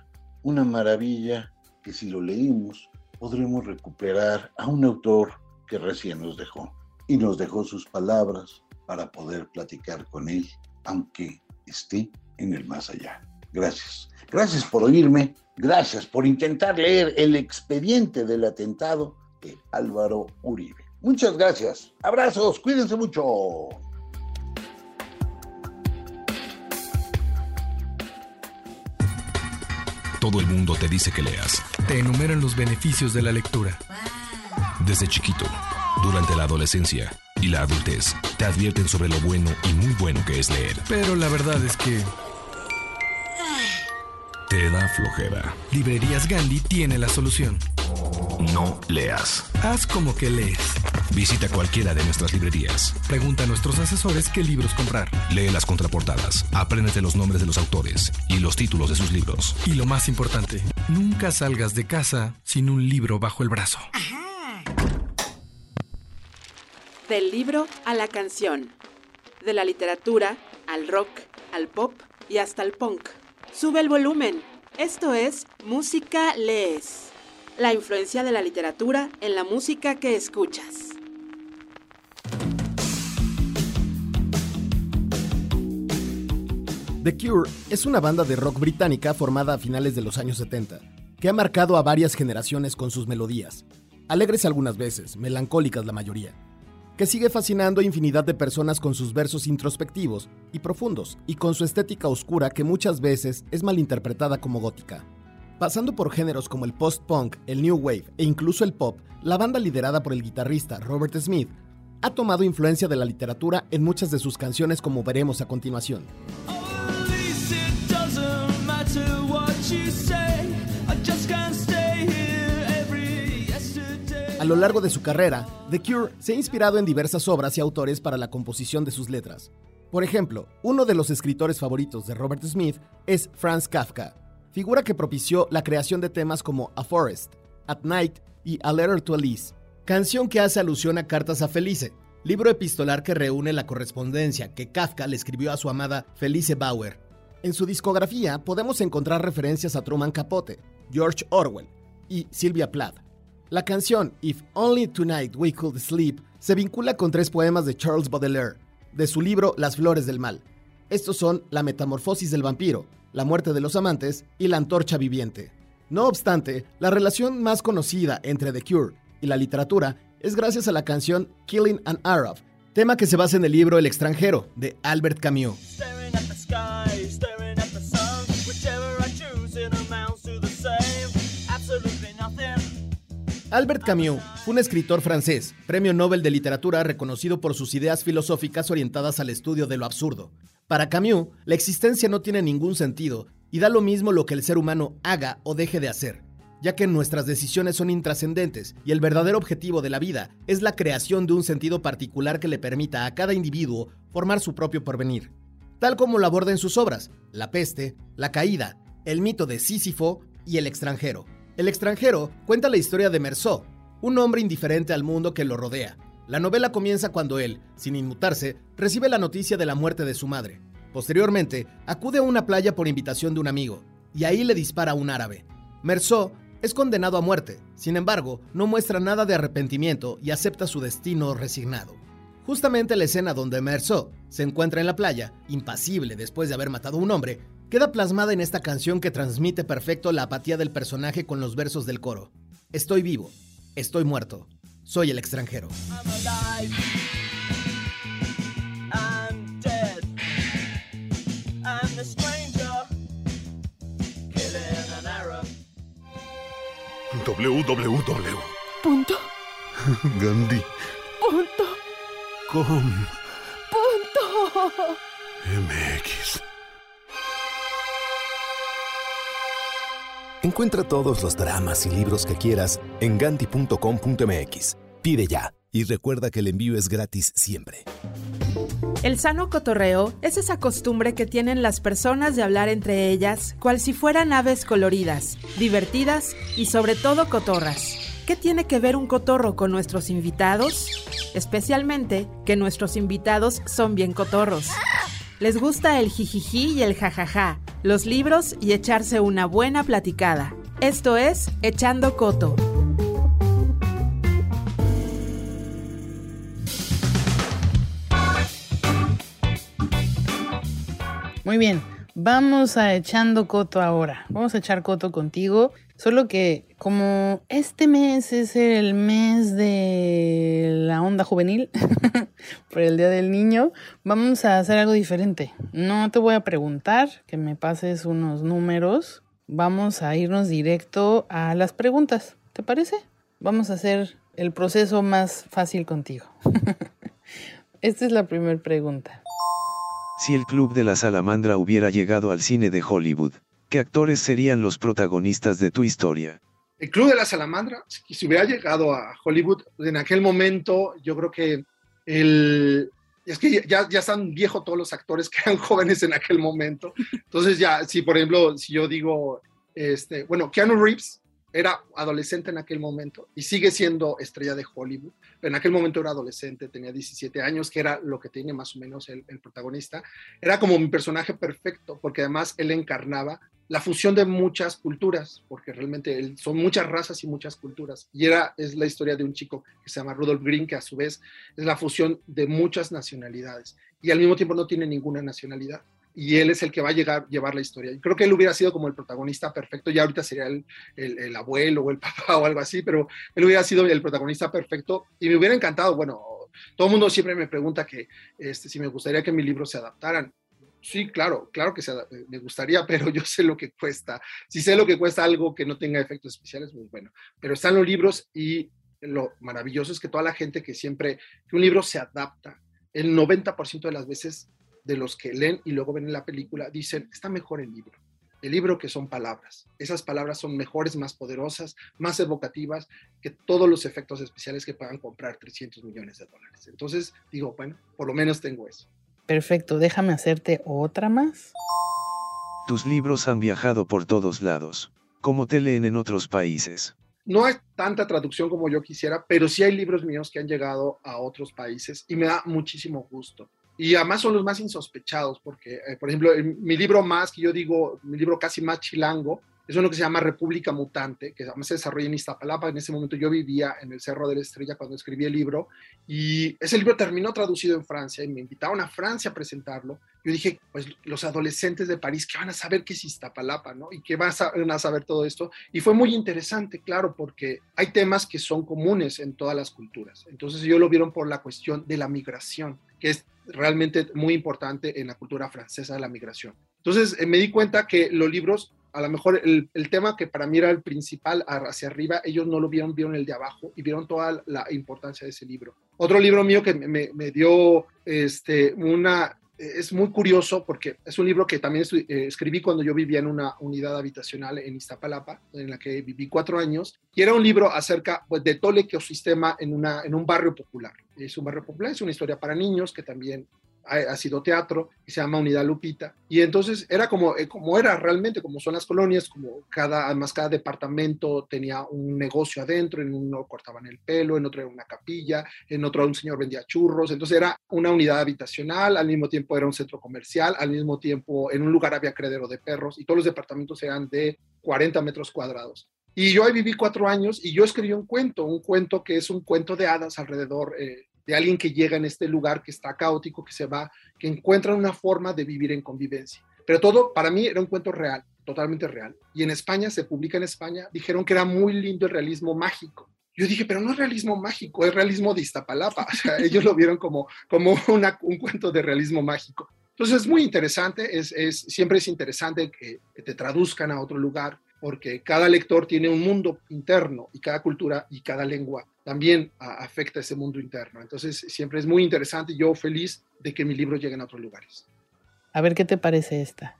Una maravilla que si lo leímos podremos recuperar a un autor que recién nos dejó y nos dejó sus palabras para poder platicar con él, aunque esté en el más allá. Gracias. Gracias por oírme. Gracias por intentar leer el expediente del atentado de Álvaro Uribe. Muchas gracias. Abrazos. Cuídense mucho. Todo el mundo te dice que leas. Te enumeran los beneficios de la lectura. Desde chiquito, durante la adolescencia y la adultez, te advierten sobre lo bueno y muy bueno que es leer. Pero la verdad es que te da flojera. Librerías Gandhi tiene la solución. No leas. Haz como que lees. Visita cualquiera de nuestras librerías. Pregunta a nuestros asesores qué libros comprar. Lee las contraportadas. Apréndete los nombres de los autores y los títulos de sus libros. Y lo más importante, nunca salgas de casa sin un libro bajo el brazo. Del libro a la canción. De la literatura al rock, al pop y hasta al punk. Sube el volumen. Esto es Música Lees. La influencia de la literatura en la música que escuchas. The Cure es una banda de rock británica formada a finales de los años 70, que ha marcado a varias generaciones con sus melodías, alegres algunas veces, melancólicas la mayoría, que sigue fascinando a infinidad de personas con sus versos introspectivos y profundos, y con su estética oscura que muchas veces es malinterpretada como gótica. Pasando por géneros como el post-punk, el new wave e incluso el pop, la banda liderada por el guitarrista Robert Smith ha tomado influencia de la literatura en muchas de sus canciones como veremos a continuación. A lo largo de su carrera, The Cure se ha inspirado en diversas obras y autores para la composición de sus letras. Por ejemplo, uno de los escritores favoritos de Robert Smith es Franz Kafka, figura que propició la creación de temas como A Forest, At Night y A Letter to Elise, canción que hace alusión a Cartas a Felice, libro epistolar que reúne la correspondencia que Kafka le escribió a su amada Felice Bauer. En su discografía podemos encontrar referencias a Truman Capote, George Orwell y Sylvia Plath. La canción If Only Tonight We Could Sleep se vincula con tres poemas de Charles Baudelaire, de su libro Las Flores del Mal. Estos son La Metamorfosis del Vampiro, La Muerte de los Amantes y La Antorcha Viviente. No obstante, la relación más conocida entre The Cure y la literatura es gracias a la canción Killing an Arab, tema que se basa en el libro El extranjero de Albert Camus. Albert Camus fue un escritor francés, premio Nobel de Literatura reconocido por sus ideas filosóficas orientadas al estudio de lo absurdo. Para Camus, la existencia no tiene ningún sentido y da lo mismo lo que el ser humano haga o deje de hacer, ya que nuestras decisiones son intrascendentes y el verdadero objetivo de la vida es la creación de un sentido particular que le permita a cada individuo formar su propio porvenir. tal como lo aborda en sus obras La peste, La caída, El mito de Sísifo y El extranjero. El extranjero cuenta la historia de Merceau, un hombre indiferente al mundo que lo rodea. La novela comienza cuando él, sin inmutarse, recibe la noticia de la muerte de su madre. Posteriormente, acude a una playa por invitación de un amigo, y ahí le dispara a un árabe. Merceau es condenado a muerte, sin embargo, no muestra nada de arrepentimiento y acepta su destino resignado. Justamente la escena donde Merceau se encuentra en la playa, impasible después de haber matado a un hombre, queda plasmada en esta canción que transmite perfecto la apatía del personaje con los versos del coro. Estoy vivo, estoy muerto, soy el extranjero. www. Punto. [laughs] Gandhi. Punto. Com. Punto. MX. Encuentra todos los dramas y libros que quieras en ganti.com.mx. Pide ya y recuerda que el envío es gratis siempre. El sano cotorreo es esa costumbre que tienen las personas de hablar entre ellas, cual si fueran aves coloridas, divertidas y sobre todo cotorras. ¿Qué tiene que ver un cotorro con nuestros invitados? Especialmente que nuestros invitados son bien cotorros. Les gusta el jijiji y el jajaja, los libros y echarse una buena platicada. Esto es Echando Coto. Muy bien, vamos a echando coto ahora. Vamos a echar coto contigo. Solo que como este mes es el mes de la onda juvenil, [laughs] por el Día del Niño, vamos a hacer algo diferente. No te voy a preguntar que me pases unos números. Vamos a irnos directo a las preguntas. ¿Te parece? Vamos a hacer el proceso más fácil contigo. [laughs] Esta es la primera pregunta. Si el Club de la Salamandra hubiera llegado al cine de Hollywood, ¿qué actores serían los protagonistas de tu historia? El Club de la Salamandra, si hubiera llegado a Hollywood, en aquel momento yo creo que el... Es que ya, ya están viejos todos los actores que eran [laughs] jóvenes en aquel momento. Entonces ya, si por ejemplo, si yo digo, este, bueno, Keanu Reeves era adolescente en aquel momento y sigue siendo estrella de Hollywood. En aquel momento era adolescente, tenía 17 años, que era lo que tiene más o menos el, protagonista. Era como mi personaje perfecto, porque además él encarnaba la fusión de muchas culturas, porque realmente son muchas razas y muchas culturas. Y era, es la historia de un chico que se llama Rudolph Green, que a su vez es la fusión de muchas nacionalidades y al mismo tiempo no tiene ninguna nacionalidad y él es el que va a llegar, llevar la historia. Y creo que él hubiera sido como el protagonista perfecto, ya ahorita sería el, el, el, abuelo o el [laughs] papá o algo así, pero él hubiera sido el protagonista perfecto y me hubiera encantado, bueno, todo el mundo siempre me pregunta que este, si me gustaría que mis libros se adaptaran. Sí, claro, claro que se, me gustaría, [laughs] pero yo sé lo que cuesta. Si sé lo que cuesta algo que no tenga efectos especiales, muy bueno. Pero están los libros y lo maravilloso es que toda la gente que siempre, que un libro se adapta, el 90% de las veces de los que leen y luego ven la película dicen, está mejor el libro. El libro que son palabras. Esas palabras son mejores, más poderosas, más evocativas que todos los efectos especiales que puedan comprar 300 millones de dólares. Entonces digo, bueno, por lo menos tengo eso. Perfecto, déjame hacerte otra más. Tus libros han viajado por todos lados. ¿Cómo te leen en otros países? No hay tanta traducción como yo quisiera, pero sí hay libros míos que han llegado a otros países y me da muchísimo gusto. Y además son los más insospechados, porque, eh, por ejemplo, el, mi libro más, que yo digo, mi libro casi más chilango, es uno que se llama República Mutante, que además se desarrolla en Iztapalapa. En ese momento yo vivía en el Cerro de la Estrella cuando escribí el libro, y ese libro terminó traducido en Francia, y me invitaron a Francia a presentarlo. Yo dije, pues los adolescentes de París, ¿qué van a saber qué es Iztapalapa, no? Y qué van a saber todo esto. Y fue muy interesante, claro, porque hay temas que son comunes en todas las culturas. Entonces ellos lo vieron por la cuestión de la migración, que es realmente muy importante en la cultura francesa la migración. Entonces eh, me di cuenta que los libros, a lo mejor el, el, tema que para mí era el principal hacia arriba, ellos no lo vieron, vieron el de abajo y vieron toda la importancia de ese libro. Otro libro mío que me, me dio este, una es muy curioso porque es un libro que también escribí cuando yo vivía en una unidad habitacional en Iztapalapa, en la que viví cuatro años, y era un libro acerca pues, de todo el ecosistema en, una, en un barrio popular. Es un barrio popular, es una historia para niños que también ha, sido teatro, y se llama Unidad Lupita. Y entonces era como, eh, como era realmente, como son las colonias, como cada, además cada departamento tenía un negocio adentro, en uno cortaban el pelo, en otro era una capilla, en otro un señor vendía churros, entonces era una unidad habitacional, al mismo tiempo era un centro comercial, al mismo tiempo en un lugar había credero de perros y todos los departamentos eran de 40 metros cuadrados. Y yo ahí viví cuatro años y yo escribí un cuento, un cuento que es un cuento de hadas alrededor eh, de alguien que llega en este lugar que está caótico, que se va, que encuentra una forma de vivir en convivencia. Pero todo para mí era un cuento real, totalmente real. Y en España, se publica en España, dijeron que era muy lindo el realismo mágico. Yo dije, pero no es realismo mágico, es realismo de Iztapalapa. O ellos lo vieron como, como una, un cuento de realismo mágico. Entonces es muy interesante, es, es, siempre es interesante que te traduzcan a otro lugar, porque cada lector tiene un mundo interno y cada cultura y cada lengua también a, afecta ese mundo interno. Entonces siempre es muy interesante y yo feliz de que mi libro llegue a otros lugares. A ver qué te parece esta.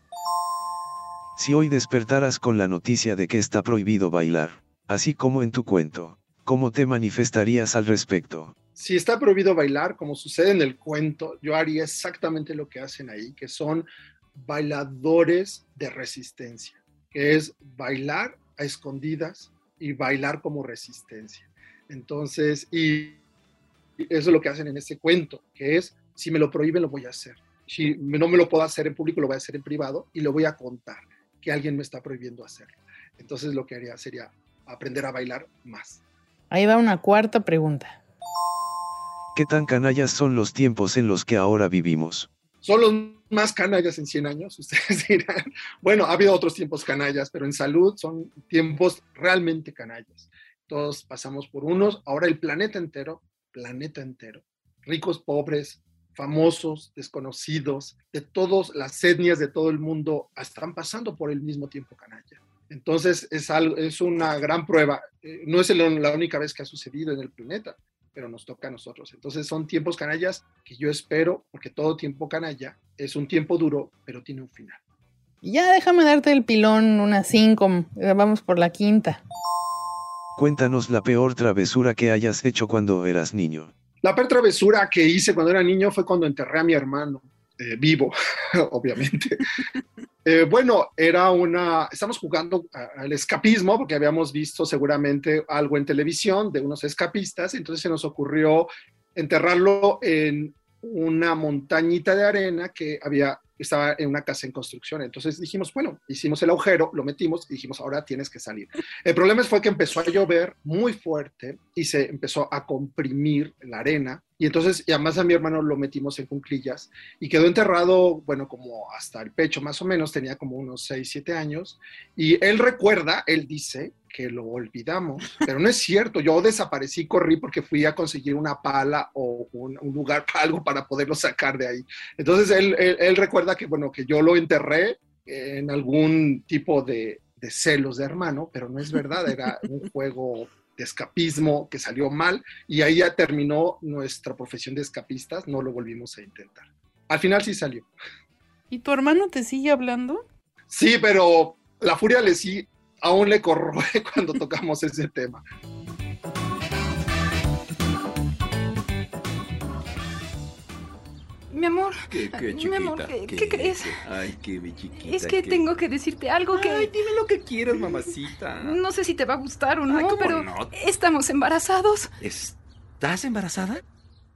Si hoy despertaras con la noticia de que está prohibido bailar, así como en tu cuento, ¿cómo te manifestarías al respecto? Si está prohibido bailar, como sucede en el cuento, yo haría exactamente lo que hacen ahí, que son bailadores de resistencia, que es bailar a escondidas y bailar como resistencia. Entonces, y eso es lo que hacen en este cuento, que es, si me lo prohíben, lo voy a hacer. Si no me lo puedo hacer en público, lo voy a hacer en privado y lo voy a contar, que alguien me está prohibiendo hacerlo. Entonces, lo que haría sería aprender a bailar más. Ahí va una cuarta pregunta. ¿Qué tan canallas son los tiempos en los que ahora vivimos? Son los más canallas en 100 años, [laughs] ustedes dirán. Bueno, ha habido otros tiempos canallas, pero en salud son tiempos realmente canallas. Todos pasamos por unos, ahora el planeta entero, planeta entero, ricos, pobres, famosos, desconocidos, de todas las etnias de todo el mundo, están pasando por el mismo tiempo canalla. Entonces es, algo, es una gran prueba. Eh, no es la única vez que ha sucedido en el planeta, pero nos toca a nosotros. Entonces son tiempos canallas que yo espero, porque todo tiempo canalla es un tiempo duro, pero tiene un final. Ya déjame darte el pilón, unas cinco, vamos por la quinta. Cuéntanos la peor travesura que hayas hecho cuando eras niño. La peor travesura que hice cuando era niño fue cuando enterré a mi hermano, eh, vivo, [laughs] obviamente. [laughs] Eh, bueno, era una, estamos jugando al escapismo porque habíamos visto seguramente algo en televisión de unos escapistas, entonces se nos ocurrió enterrarlo en una montañita de arena que había estaba en una casa en construcción. Entonces dijimos, bueno, hicimos el agujero, lo metimos y dijimos, ahora tienes que salir. El problema fue que empezó a llover muy fuerte y se empezó a comprimir la arena. Y entonces, y además a mi hermano lo metimos en cunclillas y quedó enterrado, bueno, como hasta el pecho más o menos, tenía como unos 6, 7 años. Y él recuerda, él dice que lo olvidamos, pero no es cierto, yo desaparecí, corrí porque fui a conseguir una pala o un, un lugar, [laughs] algo para poderlo sacar de ahí. Entonces él, él, él recuerda que, bueno, que yo lo enterré en algún tipo de, de celos de hermano, pero no es verdad, era [laughs] un juego de escapismo que salió mal y ahí ya terminó nuestra profesión de escapistas, no lo volvimos a intentar. Al final sí salió. ¿Y tu hermano te sigue hablando? Sí, pero la furia le sí aún le corroe [laughs] cuando tocamos ese tema. Mi amor. ¿Qué, qué, chiquita? Mi amor, ¿qué, ¿qué crees? Ay, qué mi chiquita. Es que qué- tengo que decirte algo que... Ay, dime lo que quieras, mamacita. No sé si te va a gustar o no, Ay, ¿cómo pero no? estamos embarazados. ¿Estás embarazada?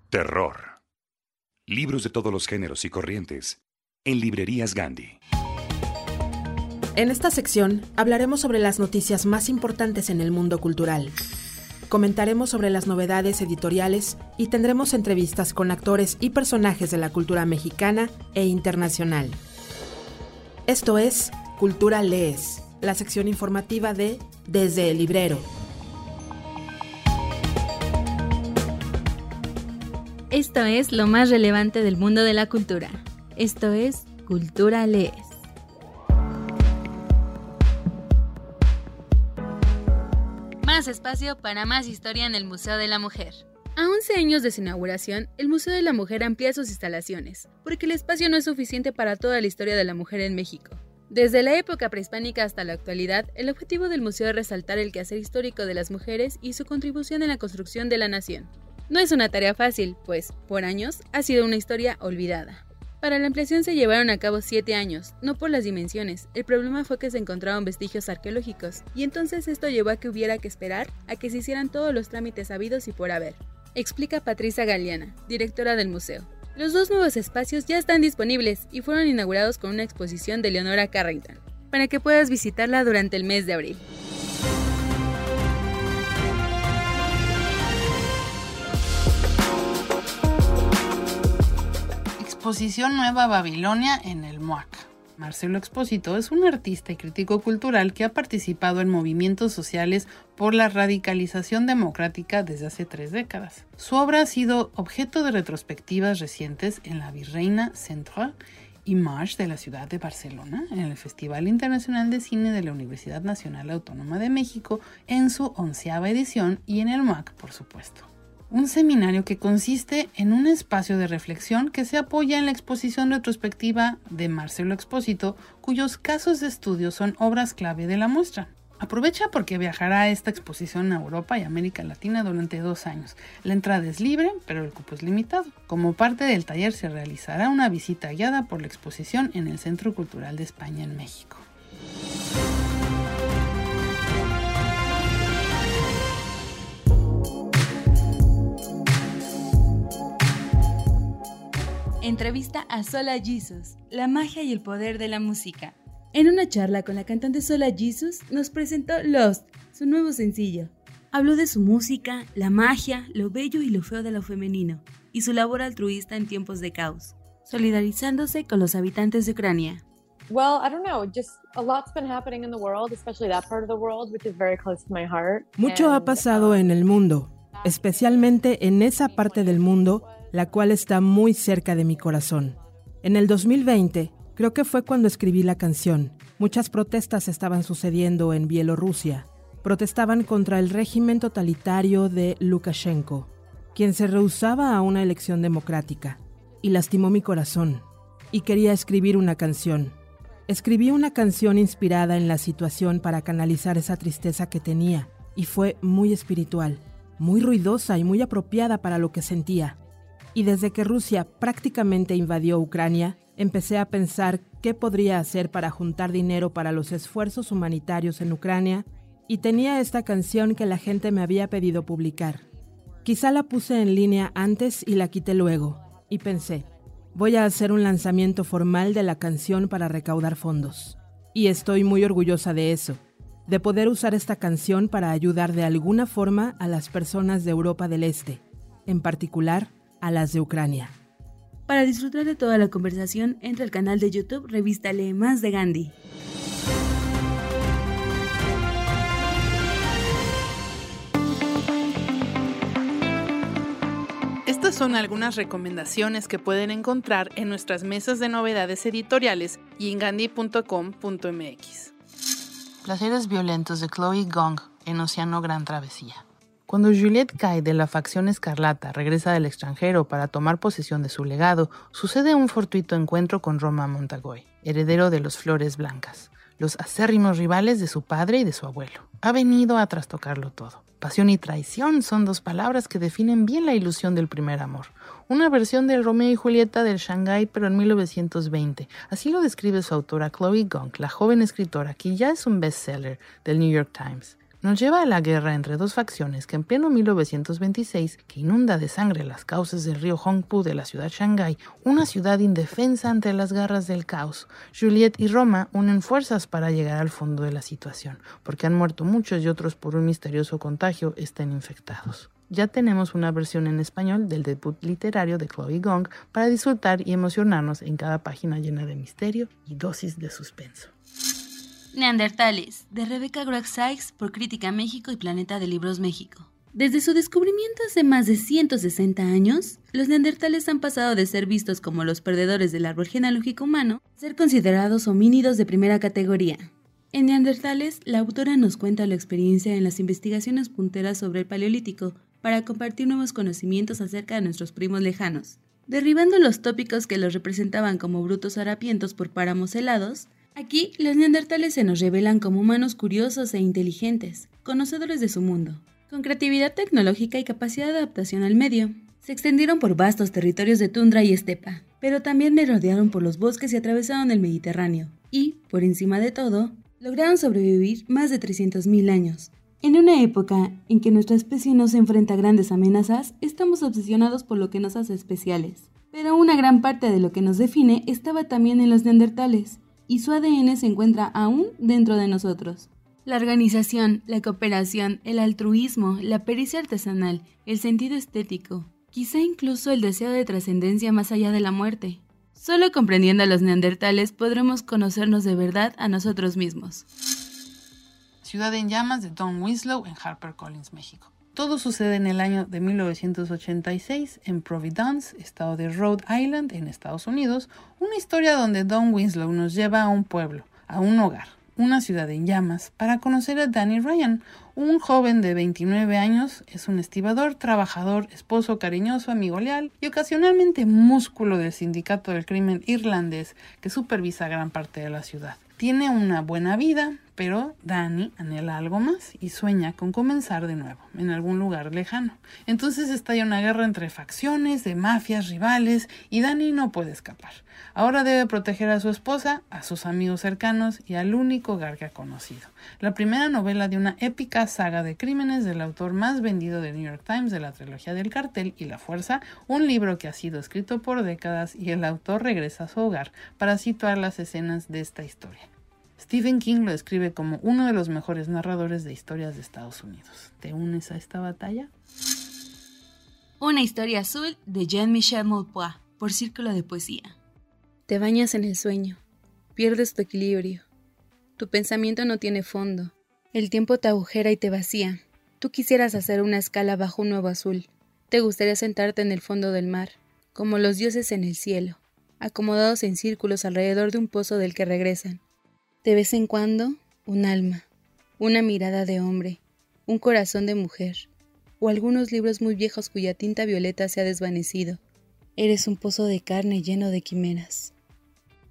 Terror. Libros de todos los géneros y corrientes. En librerías Gandhi. En esta sección hablaremos sobre las noticias más importantes en el mundo cultural. Comentaremos sobre las novedades editoriales y tendremos entrevistas con actores y personajes de la cultura mexicana e internacional. Esto es Cultura Lees, la sección informativa de Desde el Librero. Esto es lo más relevante del mundo de la cultura. Esto es Cultura Lees. Más espacio para más historia en el Museo de la Mujer. A 11 años de su inauguración, el Museo de la Mujer amplía sus instalaciones, porque el espacio no es suficiente para toda la historia de la mujer en México. Desde la época prehispánica hasta la actualidad, el objetivo del museo es resaltar el quehacer histórico de las mujeres y su contribución en la construcción de la nación. No es una tarea fácil, pues, por años, ha sido una historia olvidada. Para la ampliación se llevaron a cabo siete años, no por las dimensiones, el problema fue que se encontraron vestigios arqueológicos, y entonces esto llevó a que hubiera que esperar a que se hicieran todos los trámites habidos y por haber. Explica Patricia Galeana, directora del museo. Los dos nuevos espacios ya están disponibles y fueron inaugurados con una exposición de Leonora Carrington, para que puedas visitarla durante el mes de abril. Exposición Nueva Babilonia en el MOAC. Marcelo Expósito es un artista y crítico cultural que ha participado en movimientos sociales por la radicalización democrática desde hace tres décadas. Su obra ha sido objeto de retrospectivas recientes en la Virreina Central y March de la ciudad de Barcelona, en el Festival Internacional de Cine de la Universidad Nacional Autónoma de México, en su onceava edición y en el MAC, por supuesto un seminario que consiste en un espacio de reflexión que se apoya en la exposición retrospectiva de Marcelo Expósito, cuyos casos de estudio son obras clave de la muestra. Aprovecha porque viajará esta exposición a Europa y América Latina durante dos años. La entrada es libre, pero el cupo es limitado. Como parte del taller se realizará una visita guiada por la exposición en el Centro Cultural de España en México. Entrevista a Sola Jesus, la magia y el poder de la música. En una charla con la cantante Sola Jesus nos presentó Lost, su nuevo sencillo. Habló de su música, la magia, lo bello y lo feo de lo femenino, y su labor altruista en tiempos de caos, solidarizándose con los habitantes de Ucrania. Well, I don't know, just a lot's been happening in the world, especially that part of the world, which is very close to my heart. Mucho ha pasado en el mundo, especialmente en esa parte del mundo la cual está muy cerca de mi corazón. En el 2020, creo que fue cuando escribí la canción. Muchas protestas estaban sucediendo en Bielorrusia. Protestaban contra el régimen totalitario de Lukashenko, quien se rehusaba a una elección democrática. Y lastimó mi corazón. Y quería escribir una canción. Escribí una canción inspirada en la situación para canalizar esa tristeza que tenía, y fue muy espiritual, muy ruidosa y muy apropiada para lo que sentía. Y desde que Rusia prácticamente invadió Ucrania, empecé a pensar qué podría hacer para juntar dinero para los esfuerzos humanitarios en Ucrania y tenía esta canción que la gente me había pedido publicar. Quizá la puse en línea antes y la quité luego, y pensé, voy a hacer un lanzamiento formal de la canción para recaudar fondos. Y estoy muy orgullosa de eso, de poder usar esta canción para ayudar de alguna forma a las personas de Europa del Este, en particular a las de Ucrania. Para disfrutar de toda la conversación, entra al canal de YouTube Revista Lee Más de Gandhi. Estas son algunas recomendaciones que pueden encontrar en nuestras mesas de novedades editoriales y en gandhi.com.mx. Placeres violentos de Chloe Gong en Océano Gran Travesía. Cuando Juliette cae de la facción escarlata regresa del extranjero para tomar posesión de su legado, sucede un fortuito encuentro con Roma Montagoy, heredero de los Flores Blancas, los acérrimos rivales de su padre y de su abuelo. Ha venido a trastocarlo todo. Pasión y traición son dos palabras que definen bien la ilusión del primer amor. Una versión del Romeo y Julieta del Shanghái, pero en 1920. Así lo describe su autora Chloe Gong, la joven escritora que ya es un bestseller del New York Times nos lleva a la guerra entre dos facciones que en pleno 1926, que inunda de sangre las cauces del río Hongpu de la ciudad Shanghái, una ciudad indefensa ante las garras del caos. Juliet y Roma unen fuerzas para llegar al fondo de la situación, porque han muerto muchos y otros por un misterioso contagio estén infectados. Ya tenemos una versión en español del debut literario de Chloe Gong para disfrutar y emocionarnos en cada página llena de misterio y dosis de suspenso. Neandertales, de Rebecca Greg Sykes por Crítica México y Planeta de Libros México. Desde su descubrimiento hace más de 160 años, los neandertales han pasado de ser vistos como los perdedores del árbol genealógico humano a ser considerados homínidos de primera categoría. En Neandertales, la autora nos cuenta la experiencia en las investigaciones punteras sobre el Paleolítico para compartir nuevos conocimientos acerca de nuestros primos lejanos. Derribando los tópicos que los representaban como brutos harapientos por páramos helados, Aquí, los neandertales se nos revelan como humanos curiosos e inteligentes, conocedores de su mundo. con creatividad tecnológica y capacidad de adaptación al medio. Se extendieron por vastos territorios de tundra y estepa, pero también merodearon por los bosques y atravesaron el Mediterráneo, y, por encima de todo, lograron sobrevivir más de 300.000 años. En una época en que nuestra especie no se enfrenta a grandes amenazas, estamos obsesionados por lo que nos hace especiales. Pero una gran parte de lo que nos define estaba también en los neandertales, y su ADN se encuentra aún dentro de nosotros. La organización, la cooperación, el altruismo, la pericia artesanal, el sentido estético, quizá incluso el deseo de trascendencia más allá de la muerte. Solo comprendiendo a los neandertales podremos conocernos de verdad a nosotros mismos. Ciudad en llamas de Don Winslow en HarperCollins, México. Todo sucede en el año de 1986 en Providence, estado de Rhode Island, en Estados Unidos, una historia donde Don Winslow nos lleva a un pueblo, a un hogar, una ciudad en llamas, para conocer a Danny Ryan, un joven de 29 años, es un estibador, trabajador, esposo cariñoso, amigo leal y ocasionalmente músculo del sindicato del crimen irlandés que supervisa gran parte de la ciudad. Tiene una buena vida, pero Danny anhela algo más y sueña con comenzar de nuevo, en algún lugar lejano. Entonces estalla una guerra entre facciones, de mafias, rivales, y Danny no puede escapar. Ahora debe proteger a su esposa, a sus amigos cercanos y al único hogar que ha conocido. La primera novela de una épica saga de crímenes del autor más vendido del New York Times de la trilogía del cartel y la fuerza, un libro que ha sido escrito por décadas y el autor regresa a su hogar para situar las escenas de esta historia. Stephen King lo describe como uno de los mejores narradores de historias de Estados Unidos. ¿Te unes a esta batalla? Una historia azul de Jean-Michel Maupois por Círculo de Poesía. Te bañas en el sueño, pierdes tu equilibrio. Tu pensamiento no tiene fondo. El tiempo te agujera y te vacía. Tú quisieras hacer una escala bajo un nuevo azul. Te gustaría sentarte en el fondo del mar, como los dioses en el cielo, acomodados en círculos alrededor de un pozo del que regresan. De vez en cuando, un alma, una mirada de hombre, un corazón de mujer, o algunos libros muy viejos cuya tinta violeta se ha desvanecido. Eres un pozo de carne lleno de quimeras.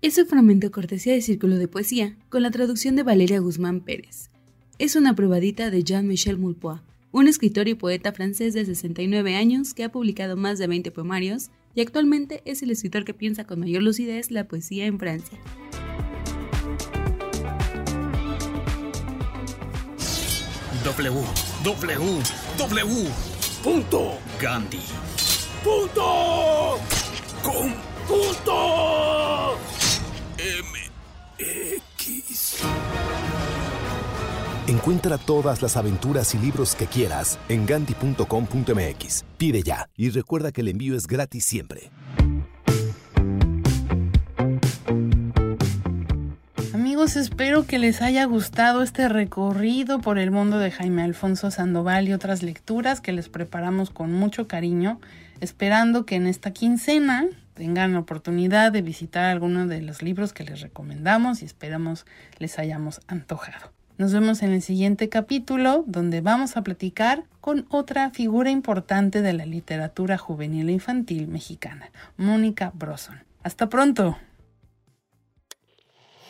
Es un fragmento cortesía de Círculo de Poesía, con la traducción de Valeria Guzmán Pérez. Es una probadita de Jean-Michel Mulpois, un escritor y poeta francés de 69 años que ha publicado más de 20 poemarios y actualmente es el escritor que piensa con mayor lucidez la poesía en Francia. W, W, W. Punto. Gandhi. Punto. Com. Punto. MX. Encuentra todas las aventuras y libros que quieras en ganti.com.mx. Pide ya y recuerda que el envío es gratis siempre. Espero que les haya gustado este recorrido por el mundo de Jaime Alfonso Sandoval y otras lecturas que les preparamos con mucho cariño, esperando que en esta quincena tengan la oportunidad de visitar algunos de los libros que les recomendamos y esperamos les hayamos antojado. Nos vemos en el siguiente capítulo donde vamos a platicar con otra figura importante de la literatura juvenil e infantil mexicana, Mónica Broson. Hasta pronto.